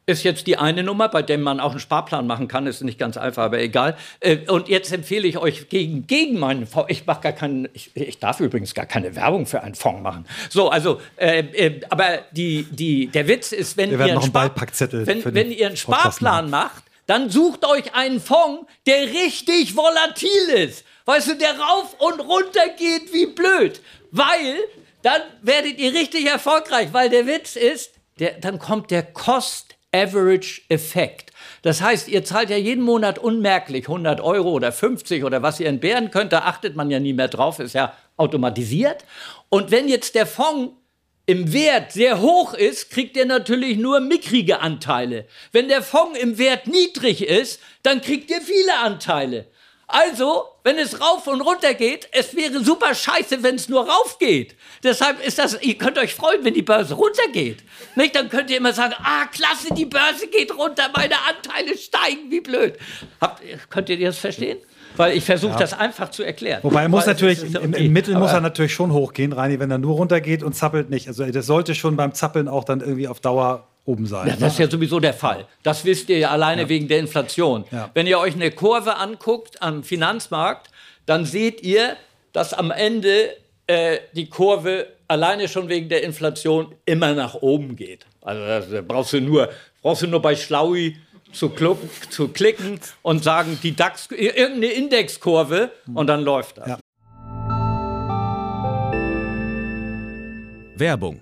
ist jetzt die eine Nummer, bei dem man auch einen Sparplan machen kann. Ist nicht ganz einfach, aber egal. Äh, und jetzt empfehle ich euch gegen, gegen meinen Fonds. Ich mache gar keinen, ich, ich, darf übrigens gar keine Werbung für einen Fonds machen. So, also, äh, äh, aber die, die, der Witz ist, wenn, ihr einen, Spar wenn, wenn ihr einen Sparplan macht, dann sucht euch einen Fonds, der richtig volatil ist. Weißt du, der rauf und runter geht wie blöd weil dann werdet ihr richtig erfolgreich, weil der Witz ist, der, dann kommt der Cost-Average-Effekt. Das heißt, ihr zahlt ja jeden Monat unmerklich 100 Euro oder 50 oder was ihr entbehren könnt, da achtet man ja nie mehr drauf, ist ja automatisiert. Und wenn jetzt der Fonds im Wert sehr hoch ist, kriegt ihr natürlich nur mickrige Anteile. Wenn der Fonds im Wert niedrig ist, dann kriegt ihr viele Anteile. Also, wenn es rauf und runter geht, es wäre super scheiße, wenn es nur rauf geht. Deshalb ist das, ihr könnt euch freuen, wenn die Börse runtergeht. Nicht? Dann könnt ihr immer sagen, ah, klasse, die Börse geht runter, meine Anteile steigen, wie blöd. Habt, könnt ihr das verstehen? Weil ich versuche ja. das einfach zu erklären. Wobei er muss Weil natürlich, okay. im, im, Mittel muss er natürlich schon hochgehen, Reini, wenn er nur runtergeht und zappelt nicht. Also das sollte schon beim Zappeln auch dann irgendwie auf Dauer oben sein. Ja, das ist ja sowieso der Fall. Das wisst ihr ja alleine ja. wegen der Inflation. Ja. Wenn ihr euch eine Kurve anguckt am Finanzmarkt, dann seht ihr, dass am Ende äh, die Kurve alleine schon wegen der Inflation immer nach oben geht. Also da brauchst du nur, brauchst du nur bei Schlaui zu, zu klicken und sagen, die DAX, irgendeine Indexkurve und dann läuft das. Ja. Werbung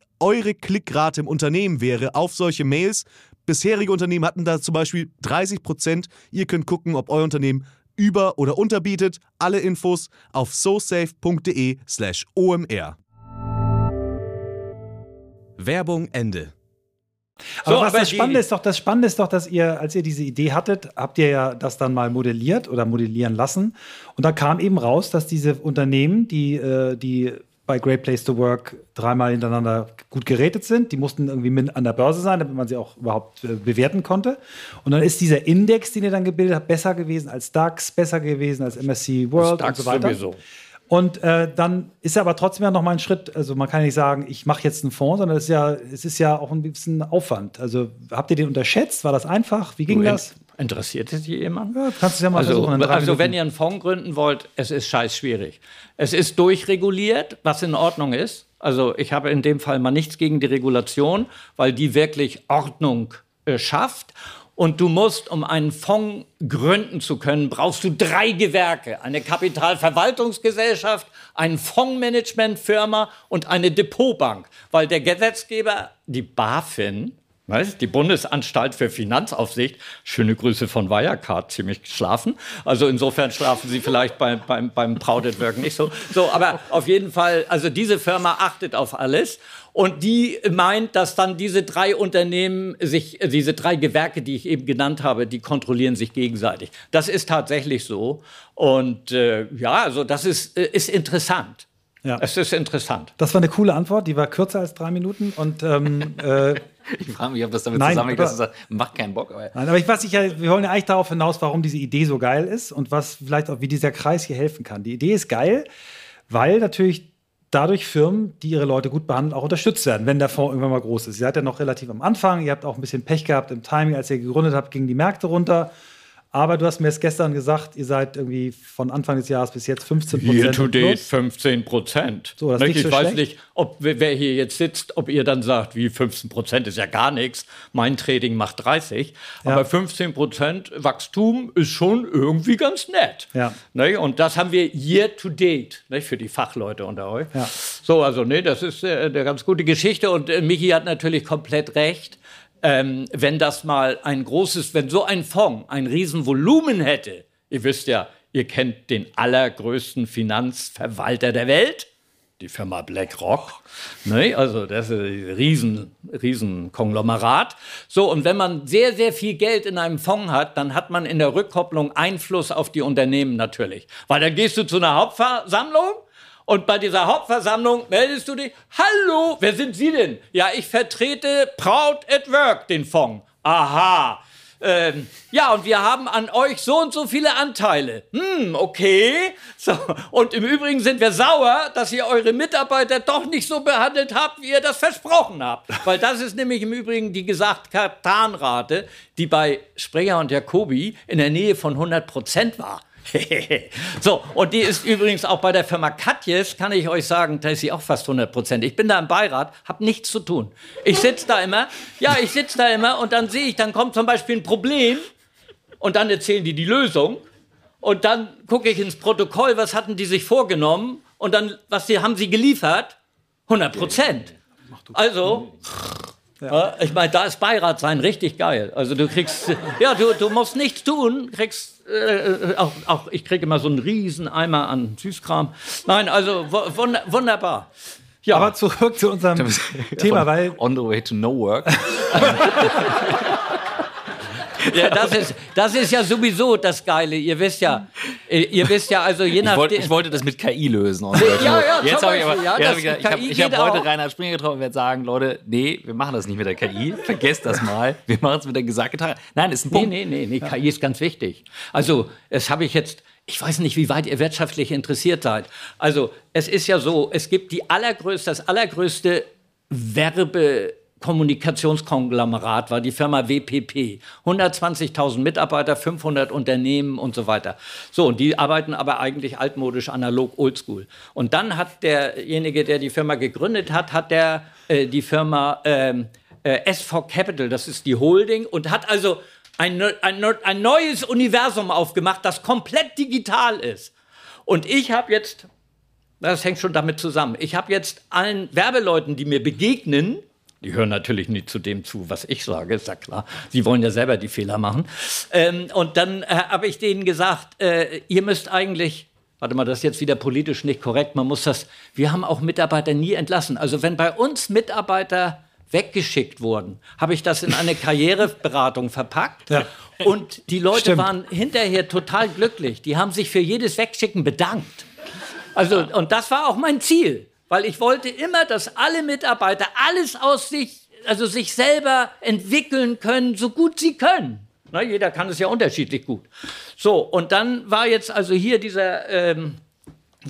eure Klickrate im Unternehmen wäre auf solche Mails. Bisherige Unternehmen hatten da zum Beispiel 30 Prozent. Ihr könnt gucken, ob euer Unternehmen über- oder unterbietet. Alle Infos auf sosafe.de/slash omr. Werbung Ende. Aber so, was aber das Spannende ist doch, das Spannende ist doch, dass ihr, als ihr diese Idee hattet, habt ihr ja das dann mal modelliert oder modellieren lassen. Und da kam eben raus, dass diese Unternehmen, die, äh, die bei Great Place to Work dreimal hintereinander gut gerätet sind. Die mussten irgendwie an der Börse sein, damit man sie auch überhaupt äh, bewerten konnte. Und dann ist dieser Index, den ihr dann gebildet habt, besser gewesen als DAX, besser gewesen als MSC World und so weiter. Sowieso. Und äh, dann ist er aber trotzdem ja noch mal ein Schritt. Also man kann nicht sagen, ich mache jetzt einen Fonds, sondern es ist ja, es ist ja auch ein bisschen Aufwand. Also habt ihr den unterschätzt? War das einfach? Wie ging du, das? Interessiert es jemand? Ja, kannst du ja mal also, versuchen. Also, wenn ihr einen Fonds gründen wollt, es ist scheiß schwierig. Es ist durchreguliert, was in Ordnung ist. Also, ich habe in dem Fall mal nichts gegen die Regulation, weil die wirklich Ordnung äh, schafft. Und du musst, um einen Fonds gründen zu können, brauchst du drei Gewerke. Eine Kapitalverwaltungsgesellschaft, eine Fondsmanagementfirma und eine Depotbank. Weil der Gesetzgeber, die BaFin, die Bundesanstalt für Finanzaufsicht, schöne Grüße von Wirecard, ziemlich geschlafen. Also insofern schlafen Sie vielleicht beim, beim, beim Proud Work nicht so. So, aber auf jeden Fall, also diese Firma achtet auf alles. Und die meint, dass dann diese drei Unternehmen sich, diese drei Gewerke, die ich eben genannt habe, die kontrollieren sich gegenseitig. Das ist tatsächlich so. Und äh, ja, also das ist, äh, ist interessant. Ja. Es ist interessant. Das war eine coole Antwort, die war kürzer als drei Minuten und ähm, äh, ich frage mich, ob das damit nein, zusammenhängt, dass du sagst, macht keinen Bock. Aber nein, aber ich weiß, ich, wir wollen ja eigentlich darauf hinaus, warum diese Idee so geil ist und was vielleicht auch, wie dieser Kreis hier helfen kann. Die Idee ist geil, weil natürlich dadurch Firmen, die ihre Leute gut behandeln, auch unterstützt werden, wenn der Fonds irgendwann mal groß ist. Ihr seid ja noch relativ am Anfang, ihr habt auch ein bisschen Pech gehabt im Timing, als ihr gegründet habt, gingen die Märkte runter. Aber du hast mir jetzt gestern gesagt, ihr seid irgendwie von Anfang des Jahres bis jetzt 15 Prozent. Year to date 15 Prozent. So, das ich so weiß schlecht. nicht, ob wer hier jetzt sitzt, ob ihr dann sagt, wie 15 Prozent ist ja gar nichts. Mein Trading macht 30. Ja. Aber 15 Prozent Wachstum ist schon irgendwie ganz nett. Ja. Ne? Und das haben wir year to date ne? für die Fachleute unter euch. Ja. So, also nee, das ist äh, eine ganz gute Geschichte. Und äh, Michi hat natürlich komplett recht ähm, wenn das mal ein großes, wenn so ein Fonds ein Riesenvolumen hätte, ihr wisst ja, ihr kennt den allergrößten Finanzverwalter der Welt, die Firma BlackRock. Ne? Also das ist ein riesen, riesen. So, und wenn man sehr, sehr viel Geld in einem Fonds hat, dann hat man in der Rückkopplung Einfluss auf die Unternehmen natürlich. Weil dann gehst du zu einer Hauptversammlung und bei dieser Hauptversammlung meldest du dich, hallo, wer sind Sie denn? Ja, ich vertrete Proud at Work, den Fonds. Aha. Ähm, ja, und wir haben an euch so und so viele Anteile. Hm, okay. So, und im Übrigen sind wir sauer, dass ihr eure Mitarbeiter doch nicht so behandelt habt, wie ihr das versprochen habt. Weil das ist nämlich im Übrigen die gesagte Kartanrate, die bei Sprenger und Jacobi in der Nähe von 100 Prozent war. so, und die ist übrigens auch bei der Firma Katjes, kann ich euch sagen, da ist sie auch fast 100 Prozent. Ich bin da im Beirat, habe nichts zu tun. Ich sitze da immer, ja, ich sitze da immer und dann sehe ich, dann kommt zum Beispiel ein Problem und dann erzählen die die Lösung und dann gucke ich ins Protokoll, was hatten die sich vorgenommen und dann, was sie, haben sie geliefert? 100 Prozent. Also, ja. Ich meine, da ist Beirat sein richtig geil. Also du kriegst, ja, du, du musst nichts tun, kriegst äh, auch, auch ich kriege immer so einen riesen Eimer an Süßkram. Nein, also wunderbar. Ja. Aber zurück zu unserem Thema, weil on the way to no work. Ja, das ist, das ist ja sowieso das Geile. Ihr wisst ja, äh, ihr wisst ja, also je nachdem. Ich, wollt, ich wollte das mit KI lösen. ja, ja, jetzt habe ich aber, ja, hab ich, ich habe hab heute. Reinhard Springer getroffen und werde sagen, Leute, nee, wir machen das nicht mit der KI. Vergesst das mal. Wir machen es mit der Gesagtgetragen. Nein, ist ein Punkt. Nee, nee, nee, nee, KI ist ganz wichtig. Also, das habe ich jetzt ich weiß nicht, wie weit ihr wirtschaftlich interessiert seid. Also es ist ja so, es gibt die allergrößte, das allergrößte Werbe, Kommunikationskonglomerat war die Firma WPP. 120.000 Mitarbeiter, 500 Unternehmen und so weiter. So, und die arbeiten aber eigentlich altmodisch, analog, oldschool. Und dann hat derjenige, der die Firma gegründet hat, hat der äh, die Firma ähm, äh, SV Capital, das ist die Holding, und hat also ein, ein, ein neues Universum aufgemacht, das komplett digital ist. Und ich habe jetzt, das hängt schon damit zusammen, ich habe jetzt allen Werbeleuten, die mir begegnen, die hören natürlich nicht zu dem zu, was ich sage, ist ja klar. Sie wollen ja selber die Fehler machen. Ähm, und dann äh, habe ich denen gesagt, äh, ihr müsst eigentlich, warte mal, das ist jetzt wieder politisch nicht korrekt, man muss das, wir haben auch Mitarbeiter nie entlassen. Also wenn bei uns Mitarbeiter weggeschickt wurden, habe ich das in eine Karriereberatung verpackt. Ja. Und die Leute Stimmt. waren hinterher total glücklich. Die haben sich für jedes Wegschicken bedankt. Also, und das war auch mein Ziel weil ich wollte immer, dass alle Mitarbeiter alles aus sich, also sich selber entwickeln können, so gut sie können. Na, jeder kann es ja unterschiedlich gut. So, und dann war jetzt also hier dieser ähm,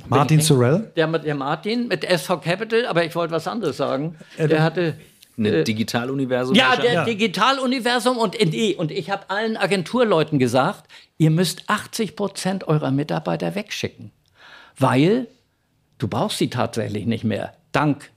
Martin Sorrell. Der, der Martin mit SV Capital, aber ich wollte was anderes sagen. Der hatte Ein Digitaluniversum? Ja, der ja. Digitaluniversum und, und ich habe allen Agenturleuten gesagt, ihr müsst 80 Prozent eurer Mitarbeiter wegschicken, weil du brauchst sie tatsächlich nicht mehr. Dank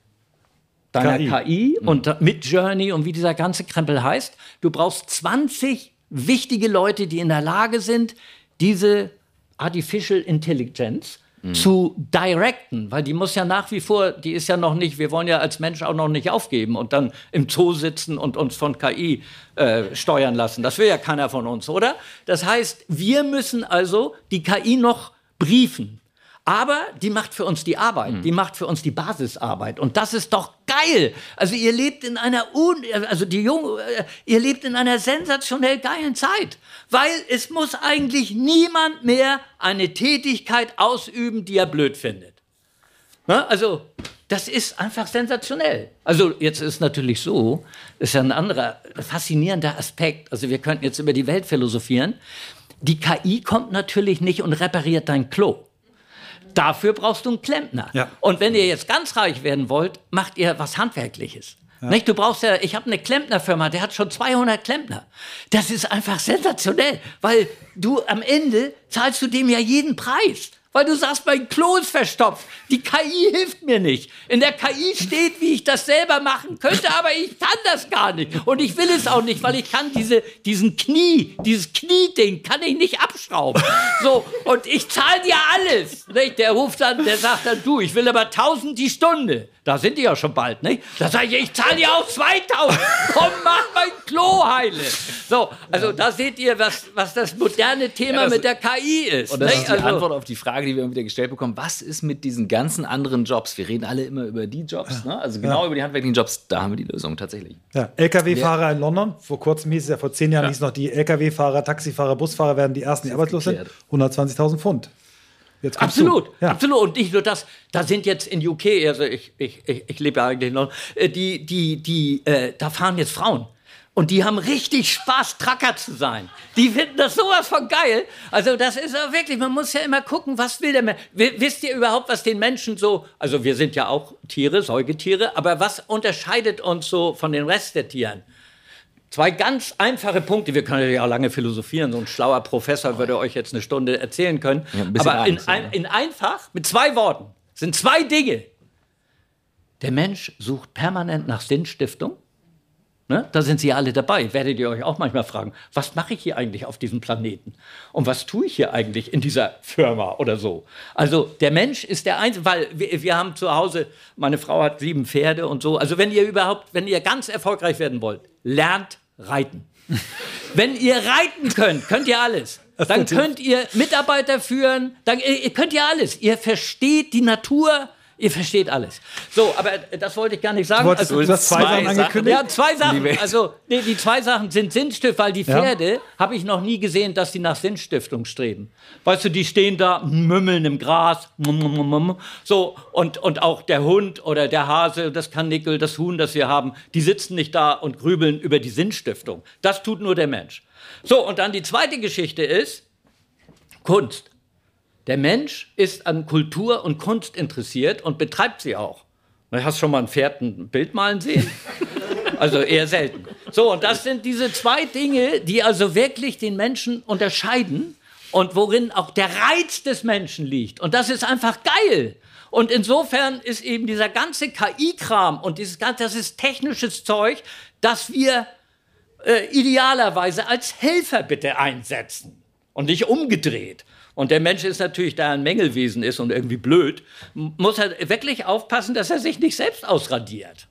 deiner KI, KI mhm. und mit Journey und wie dieser ganze Krempel heißt. Du brauchst 20 wichtige Leute, die in der Lage sind, diese Artificial Intelligence mhm. zu directen, weil die muss ja nach wie vor, die ist ja noch nicht, wir wollen ja als Mensch auch noch nicht aufgeben und dann im Zoo sitzen und uns von KI äh, steuern lassen. Das will ja keiner von uns, oder? Das heißt, wir müssen also die KI noch briefen. Aber die macht für uns die Arbeit, mhm. die macht für uns die Basisarbeit. Und das ist doch geil. Also ihr lebt in einer, Un also die Jungen, äh, ihr lebt in einer sensationell geilen Zeit. Weil es muss eigentlich niemand mehr eine Tätigkeit ausüben, die er blöd findet. Na, also das ist einfach sensationell. Also jetzt ist natürlich so, ist ja ein anderer faszinierender Aspekt. Also wir könnten jetzt über die Welt philosophieren. Die KI kommt natürlich nicht und repariert dein Klo. Dafür brauchst du einen Klempner. Ja. Und wenn ihr jetzt ganz reich werden wollt, macht ihr was Handwerkliches. Ja. Nicht? Du brauchst ja, ich habe eine Klempnerfirma, der hat schon 200 Klempner. Das ist einfach sensationell, weil du am Ende zahlst du dem ja jeden Preis weil du sagst, mein Klo ist verstopft. Die KI hilft mir nicht. In der KI steht, wie ich das selber machen könnte, aber ich kann das gar nicht. Und ich will es auch nicht, weil ich kann diese, diesen Knie, dieses Knieding kann ich nicht abschrauben. So, und ich zahle dir alles. Nicht? Der ruft dann, der sagt dann, du, ich will aber 1000 die Stunde. Da sind die ja schon bald, nicht? Da sage ich, ich zahle dir auch 2000. Komm, mach mein Klo heile. So, also da seht ihr, was, was das moderne Thema ja, das, mit der KI ist. Und das nicht? ist die also, Antwort auf die Frage, die wir immer wieder gestellt bekommen. Was ist mit diesen ganzen anderen Jobs? Wir reden alle immer über die Jobs, ja. ne? also genau ja. über die handwerklichen Jobs. Da haben wir die Lösung tatsächlich. Ja, LKW-Fahrer in London. Vor kurzem hieß es ja, vor zehn Jahren hieß es noch, die LKW-Fahrer, Taxifahrer, Busfahrer werden die ersten, die arbeitslos sind. 120.000 Pfund. Absolut, ja. absolut. Und nicht nur das, da sind jetzt in UK, also ich, ich, ich, ich lebe ja eigentlich noch, äh, die, die, die, äh, da fahren jetzt Frauen. Und die haben richtig Spaß, Tracker zu sein. Die finden das sowas von geil. Also das ist ja wirklich, man muss ja immer gucken, was will der Mensch. Wisst ihr überhaupt, was den Menschen so, also wir sind ja auch Tiere, Säugetiere, aber was unterscheidet uns so von den Rest der Tieren? Zwei ganz einfache Punkte. Wir können ja auch lange philosophieren. So ein schlauer Professor würde euch jetzt eine Stunde erzählen können. Ja, ein Aber in, ein, in einfach, mit zwei Worten, sind zwei Dinge. Der Mensch sucht permanent nach Sinnstiftung. Ne? Da sind Sie alle dabei. Werdet ihr euch auch manchmal fragen, was mache ich hier eigentlich auf diesem Planeten? Und was tue ich hier eigentlich in dieser Firma oder so? Also der Mensch ist der Einzige, weil wir, wir haben zu Hause, meine Frau hat sieben Pferde und so. Also wenn ihr überhaupt, wenn ihr ganz erfolgreich werden wollt, lernt reiten. Wenn ihr reiten könnt, könnt ihr alles. Dann könnt ihr Mitarbeiter führen, dann ihr könnt ihr alles. Ihr versteht die Natur, Ihr versteht alles. So, aber das wollte ich gar nicht sagen. Du, also, du hast zwei, zwei Sachen angekündigt? Ja, zwei Sachen. Also, nee, die zwei Sachen sind Sinnstift, weil die Pferde ja. habe ich noch nie gesehen, dass sie nach Sinnstiftung streben. Weißt du, die stehen da, mümmeln im Gras, so, und, und auch der Hund oder der Hase, das Kanickel, das Huhn, das wir haben, die sitzen nicht da und grübeln über die Sinnstiftung. Das tut nur der Mensch. So, und dann die zweite Geschichte ist Kunst. Der Mensch ist an Kultur und Kunst interessiert und betreibt sie auch. Du hast schon mal ein Pferd ein Bild malen sehen? Also eher selten. So, und das sind diese zwei Dinge, die also wirklich den Menschen unterscheiden und worin auch der Reiz des Menschen liegt. Und das ist einfach geil. Und insofern ist eben dieser ganze KI-Kram und dieses ganze, das ist technisches Zeug, das wir äh, idealerweise als Helfer bitte einsetzen und nicht umgedreht. Und der Mensch ist natürlich, da ein Mängelwesen ist und irgendwie blöd, muss er wirklich aufpassen, dass er sich nicht selbst ausradiert.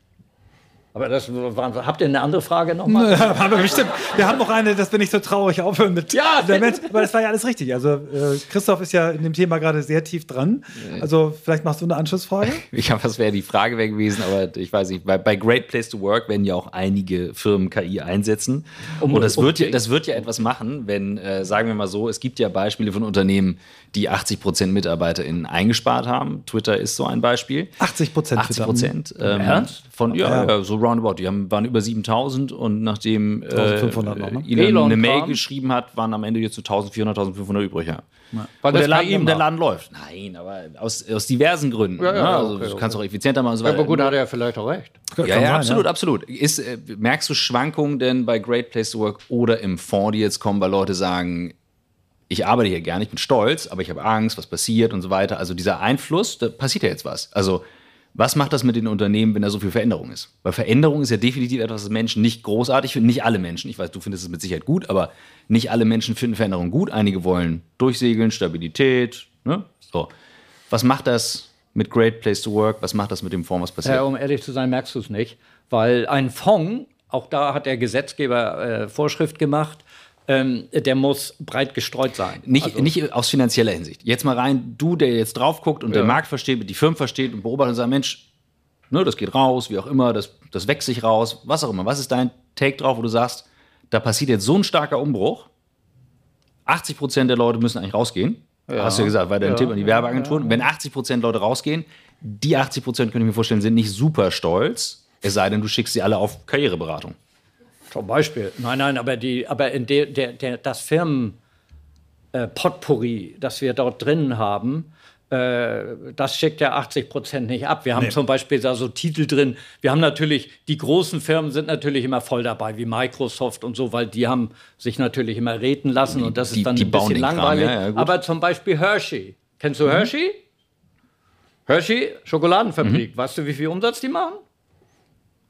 Aber das war, habt ihr eine andere Frage nochmal? Haben wir bestimmt. Wir haben noch eine, dass wir nicht so traurig aufhören mit ja, der Mensch. Aber das war ja alles richtig. Also äh, Christoph ist ja in dem Thema gerade sehr tief dran. Also vielleicht machst du eine Anschlussfrage? Ja, was wäre die Frage wäre gewesen, aber ich weiß nicht. Bei, bei, Great Place to Work werden ja auch einige Firmen KI einsetzen. Um, Und das, okay. wird ja, das wird ja etwas machen, wenn, äh, sagen wir mal so, es gibt ja Beispiele von Unternehmen, die 80 Prozent MitarbeiterInnen eingespart haben. Twitter ist so ein Beispiel. 80 Prozent? 80 Prozent. Ähm, von, ja, ja, so roundabout. Die haben, waren über 7000 und nachdem äh, 1500 noch, ne? Elon eine Mail kam. geschrieben hat, waren am Ende jetzt so 1400, 1500 übrig. Ja. Weil Und das der Laden, der. Laden läuft. Nein, aber aus, aus diversen Gründen. Ja, ja, ne? also okay, du kannst auch effizienter machen so. Aber gut, da hat er ja vielleicht auch recht. Ja, ja, sein, absolut, absolut. Ist, äh, merkst du Schwankungen denn bei Great Place to Work oder im Fonds, die jetzt kommen, weil Leute sagen, ich arbeite hier gerne, ich bin stolz, aber ich habe Angst, was passiert und so weiter. Also dieser Einfluss, da passiert ja jetzt was. Also was macht das mit den Unternehmen, wenn da so viel Veränderung ist? Weil Veränderung ist ja definitiv etwas, was Menschen nicht großartig finden. Nicht alle Menschen. Ich weiß, du findest es mit Sicherheit gut, aber nicht alle Menschen finden Veränderung gut. Einige wollen durchsegeln, Stabilität. Ne? So. Was macht das mit Great Place to Work? Was macht das mit dem Fonds, was passiert? Ja, um ehrlich zu sein, merkst du es nicht. Weil ein Fonds, auch da hat der Gesetzgeber äh, Vorschrift gemacht, ähm, der muss breit gestreut sein. Nicht, Also- nicht aus finanzieller Hinsicht. Jetzt mal rein, du, der jetzt drauf guckt und den Markt versteht, die Firmen versteht und beobachtet und sagt, Mensch, ne, das geht raus, wie auch immer, das, das wächst sich raus, was auch immer. Was ist dein Take drauf, wo du sagst, da passiert jetzt so ein starker Umbruch, 80 Prozent der Leute müssen eigentlich rausgehen. Hast du ja gesagt, war dein Tipp an die Werbeagenturen. Wenn 80 Prozent Leute rausgehen, die 80 Prozent, könnte ich mir vorstellen, sind nicht super stolz, es sei denn, du schickst sie alle auf Karriereberatung. Zum Beispiel. Nein, nein, aber, die, aber in der, der, der, das Firmen äh, das wir dort drin haben, äh, das schickt ja 80 Prozent nicht ab. Wir haben zum Beispiel da so Titel drin. Wir haben natürlich, die großen Firmen sind natürlich immer voll dabei, wie Microsoft und so, weil die haben sich natürlich immer reden lassen und das Die- ist dann die ein bisschen langweilig. ja, ja, aber zum Beispiel Hershey. Kennst du Hershey? Hershey, Schokoladenfabrik. Weißt du, wie viel Umsatz die machen?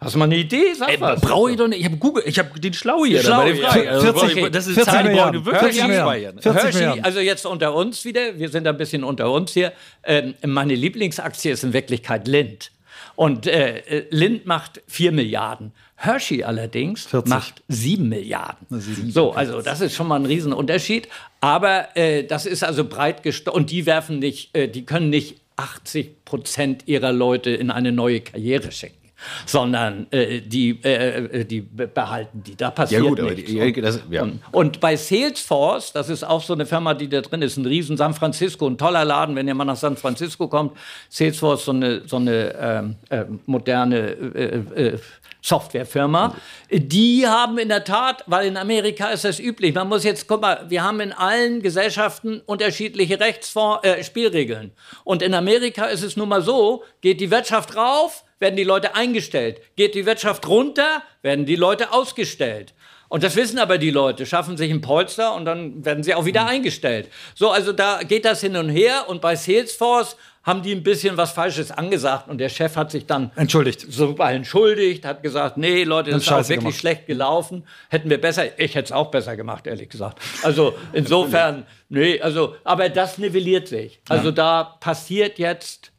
Hast du mal eine Idee? Sag was. Brauche ich doch nicht. Ich habe Google, ich habe den Schlau hier. Schlau, bei der ja. Frage. Also, 40 brauche ich- das ist 40 Zahl, die brauche ich wirklich 40 nicht Milliarden. abspeichern. 40 Hershey, Milliarden. also jetzt unter uns wieder, wir sind ein bisschen unter uns hier. Ähm, meine Lieblingsaktie ist in Wirklichkeit Lind. Und äh, äh, Lind macht 4 Milliarden. Hershey allerdings 40. macht 7 Milliarden. So, also das ist schon mal ein Riesenunterschied. Aber äh, das ist also breit gestreut. Und die werfen nicht, äh, die können nicht 80 Prozent ihrer Leute in eine neue Karriere schicken. Sondern äh, die, äh, äh, die be- behalten die. Da Ja passiert gut, aber nichts. die, das, ja. Und, und bei Salesforce, das ist auch so eine Firma, die da drin ist, ein riesen San Francisco, ein toller Laden, wenn ihr mal nach San Francisco kommt. Salesforce, so eine, so eine ähm, äh, moderne äh, äh, Softwarefirma. Die haben in der Tat, weil in Amerika ist das üblich, man muss jetzt, guck mal, wir haben in allen Gesellschaften unterschiedliche Rechtsform, Spielregeln. Und in Amerika ist es nun mal so, geht die Wirtschaft rauf, werden die Leute eingestellt. Geht die Wirtschaft runter, werden die Leute ausgestellt. Und das wissen aber die Leute, schaffen sich ein Polster und dann werden sie auch wieder eingestellt. So, also da geht das hin und her und bei Salesforce haben die ein bisschen was Falsches angesagt und der Chef hat sich dann Entschuldigt. super entschuldigt, hat gesagt, nee, Leute, das ist auch wirklich gemacht. schlecht gelaufen. Hätten wir besser, ich hätte es auch besser gemacht, ehrlich gesagt. Also insofern, nee, also, aber das nivelliert sich. Also da passiert jetzt,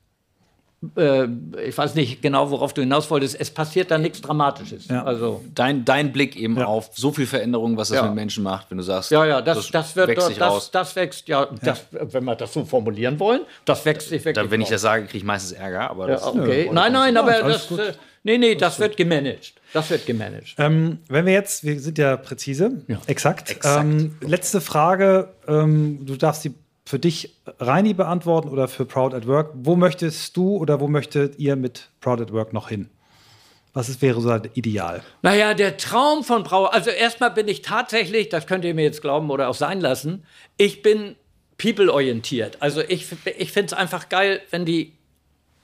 äh, ich weiß nicht genau, worauf du hinaus wolltest, es passiert da nichts Dramatisches. Ja. Also, Dein, dein Blick eben Ja. auf so viel Veränderung, was das Ja. mit Menschen macht, wenn du sagst, ja, ja, das, das, wird wächst sich das, raus. das wächst, ja, das, wenn wir das so formulieren wollen, das wächst sich wirklich Dann, wenn ich das sage, kriege ich meistens Ärger. Aber Ja, das, okay. Nein, nein, aber das, gut. äh, nee, nee, das wird gemanagt. Das wird gemanagt. Ähm, wenn wir jetzt, wir sind ja präzise, exakt. Exakt. Ähm, letzte Frage, ähm, du darfst die für dich Reini beantworten oder für Proud at Work. Wo möchtest du oder wo möchtet ihr mit Proud at Work noch hin? Was ist, wäre so ein Ideal? Naja, der Traum von Brauer, also erstmal bin ich tatsächlich, das könnt ihr mir jetzt glauben oder auch sein lassen, ich bin people-orientiert. Also ich, ich finde es einfach geil, wenn die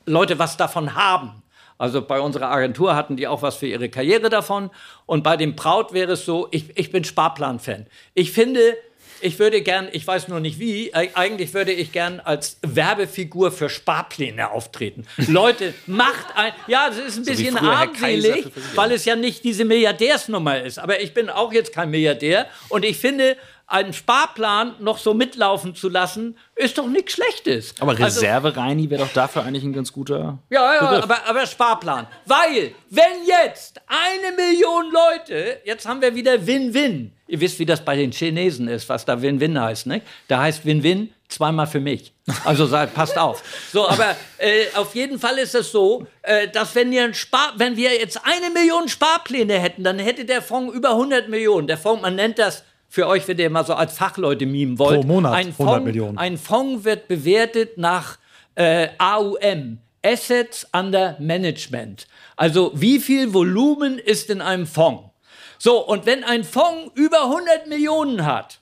Leute was davon haben. Also bei unserer Agentur hatten die auch was für ihre Karriere davon. Und bei dem Braut wäre es so, ich, ich bin Sparplan-Fan. Ich finde, ich würde gern, ich weiß nur nicht wie, eigentlich würde ich gern als Werbefigur für Sparpläne auftreten. Leute, macht ein, ja, das ist ein wie bisschen armselig, weil es ja nicht diese Milliardärsnummer ist. Aber ich bin auch jetzt kein Milliardär. Und ich finde, einen Sparplan noch so mitlaufen zu lassen, ist doch nichts Schlechtes. aber Also- Reserve Reini wäre doch dafür eigentlich ein ganz guter. ja, ja, Begriff. aber, aber Sparplan. Weil, wenn jetzt eine Million Leute, jetzt haben wir wieder Win-Win. Ihr wisst, wie das bei den Chinesen ist, was da Win-Win heißt, ne? Da heißt Win-Win zweimal für mich. Also passt auf. So, aber äh, auf jeden Fall ist es so, äh, dass wenn wir, Spar wenn wir jetzt eine Million Sparpläne hätten, dann hätte der Fonds über 100 Millionen. Der Fonds, man nennt das für euch, wenn ihr mal so als Fachleute mimen wollt. Pro Monat ein 100 Fonds, Millionen. Ein Fonds wird bewertet nach äh, AUM. Assets under Management. Also wie viel Volumen ist in einem Fonds? So, und wenn ein Fonds über 100 Millionen hat,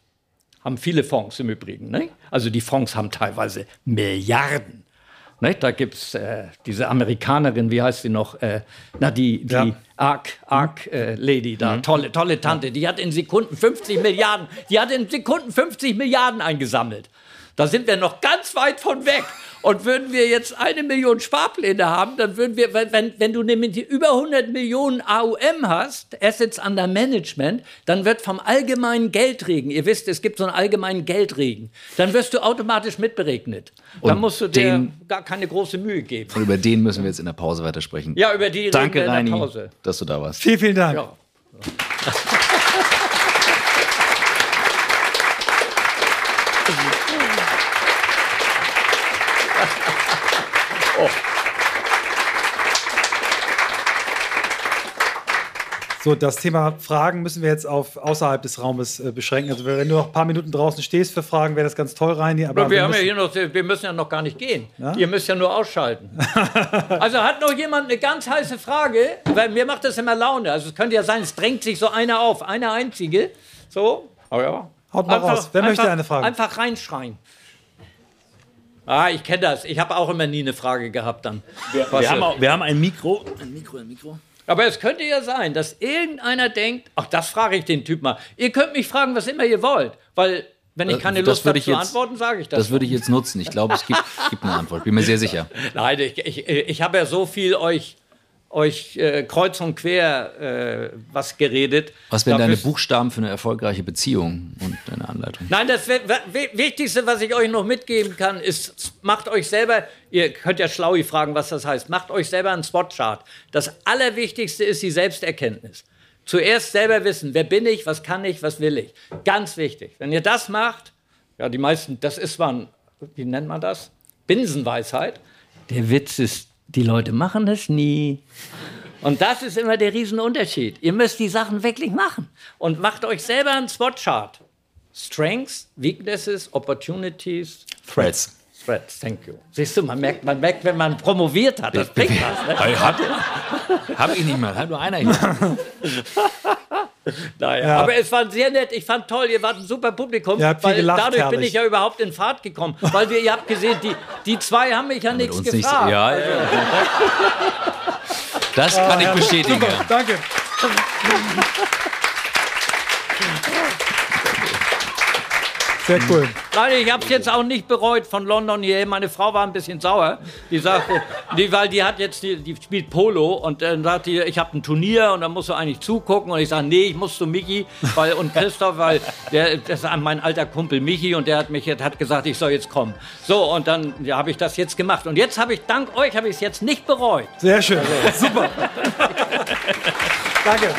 haben viele Fonds im Übrigen, ne? also die Fonds haben teilweise Milliarden. Ne? Da gibt es äh, diese Amerikanerin, wie heißt sie noch? Äh, na, die, die ja. Ark, Ark äh, Lady da, mhm. tolle, tolle Tante, die hat in Sekunden 50 Milliarden, die hat in Sekunden 50 Milliarden eingesammelt. Da sind wir noch ganz weit von weg. Und würden wir jetzt eine Million Sparpläne haben, dann würden wir, wenn, wenn du nämlich über 100 Millionen AUM hast, Assets under Management, dann wird vom allgemeinen Geldregen, ihr wisst, es gibt so einen allgemeinen Geldregen, dann wirst du automatisch mitberechnet. Und dann musst du dir den, gar keine große Mühe geben. Und über den müssen wir jetzt in der Pause weitersprechen. Ja, über die Danke, reden wir in der Pause. Reini, dass du da warst. Vielen, vielen Dank. Ja. So, das Thema Fragen müssen wir jetzt auf außerhalb des Raumes äh, beschränken. Also wenn du noch ein paar Minuten draußen stehst für Fragen, wäre das ganz toll, Reini. Aber, aber wir, wir, haben ja hier noch, wir müssen ja noch gar nicht gehen. Ja? Ihr müsst ja nur ausschalten. also hat noch jemand eine ganz heiße Frage? Weil mir macht das immer Laune. Also es könnte ja sein, es drängt sich so einer auf, eine einzige. So, oh ja. Haut mal einfach, raus. Wer einfach, möchte eine Frage? Einfach reinschreien. Ah, ich kenne das. Ich habe auch immer nie eine Frage gehabt dann. Wir, wir haben, auch, wir haben ein Mikro. Ein Mikro, ein Mikro. Aber es könnte ja sein, dass irgendeiner denkt, ach, das frage ich den Typ mal. Ihr könnt mich fragen, was immer ihr wollt, weil wenn ich keine Lust habe zu antworten, sage ich das. Das würde ich jetzt nutzen. Ich glaube, es gibt, gibt eine Antwort. Bin mir sehr sicher. Nein, ich, ich, ich habe ja so viel euch euch äh, kreuz und quer äh, was geredet. Was wären deine Buchstaben für eine erfolgreiche Beziehung und deine Anleitung? Nein, das Wichtigste, was ich euch noch mitgeben kann, ist, macht euch selber, ihr könnt ja Schlaui fragen, was das heißt, macht euch selber einen Spotchart. Das Allerwichtigste ist die Selbsterkenntnis. Zuerst selber wissen, wer bin ich, was kann ich, was will ich. Ganz wichtig. Wenn ihr das macht, ja, die meisten, das ist man, wie nennt man das? Binsenweisheit. Der Witz ist, die Leute machen das nie. Und das ist immer der Riesenunterschied. Ihr müsst die Sachen wirklich machen. Und macht euch selber einen Spotchart. Strengths, Weaknesses, Opportunities, Threats. Threats, thank you. Siehst du, man merkt, man merkt wenn man promoviert hat, das bringt was. Ne? Hab, hab ich nicht mal, hat nur einer hier. naja, ja. aber es war sehr nett. Ich fand toll, ihr wart ein super Publikum. Ihr habt weil gelacht, dadurch herrlich. bin ich ja überhaupt in Fahrt gekommen. Weil wir, ihr habt gesehen, die, die zwei haben mich ja nichts gefragt. Nicht, ja, also. ja. Das kann ich bestätigen. Super, danke. Sehr cool. Nein, ich habe es jetzt auch nicht bereut von London hier. Meine Frau war ein bisschen sauer. Die sagte, die, weil die hat jetzt, die, die spielt Polo und dann sagt die, ich habe ein Turnier und da musst du eigentlich zugucken. Und ich sage, nee, ich muss zu Michi weil, und Christoph, weil der, das ist mein alter Kumpel Michi und der hat mich jetzt, hat gesagt, ich soll jetzt kommen. So, und dann ja, habe ich das jetzt gemacht. Und jetzt habe ich, dank euch, habe ich es jetzt nicht bereut. Sehr schön. Also. Super. Danke.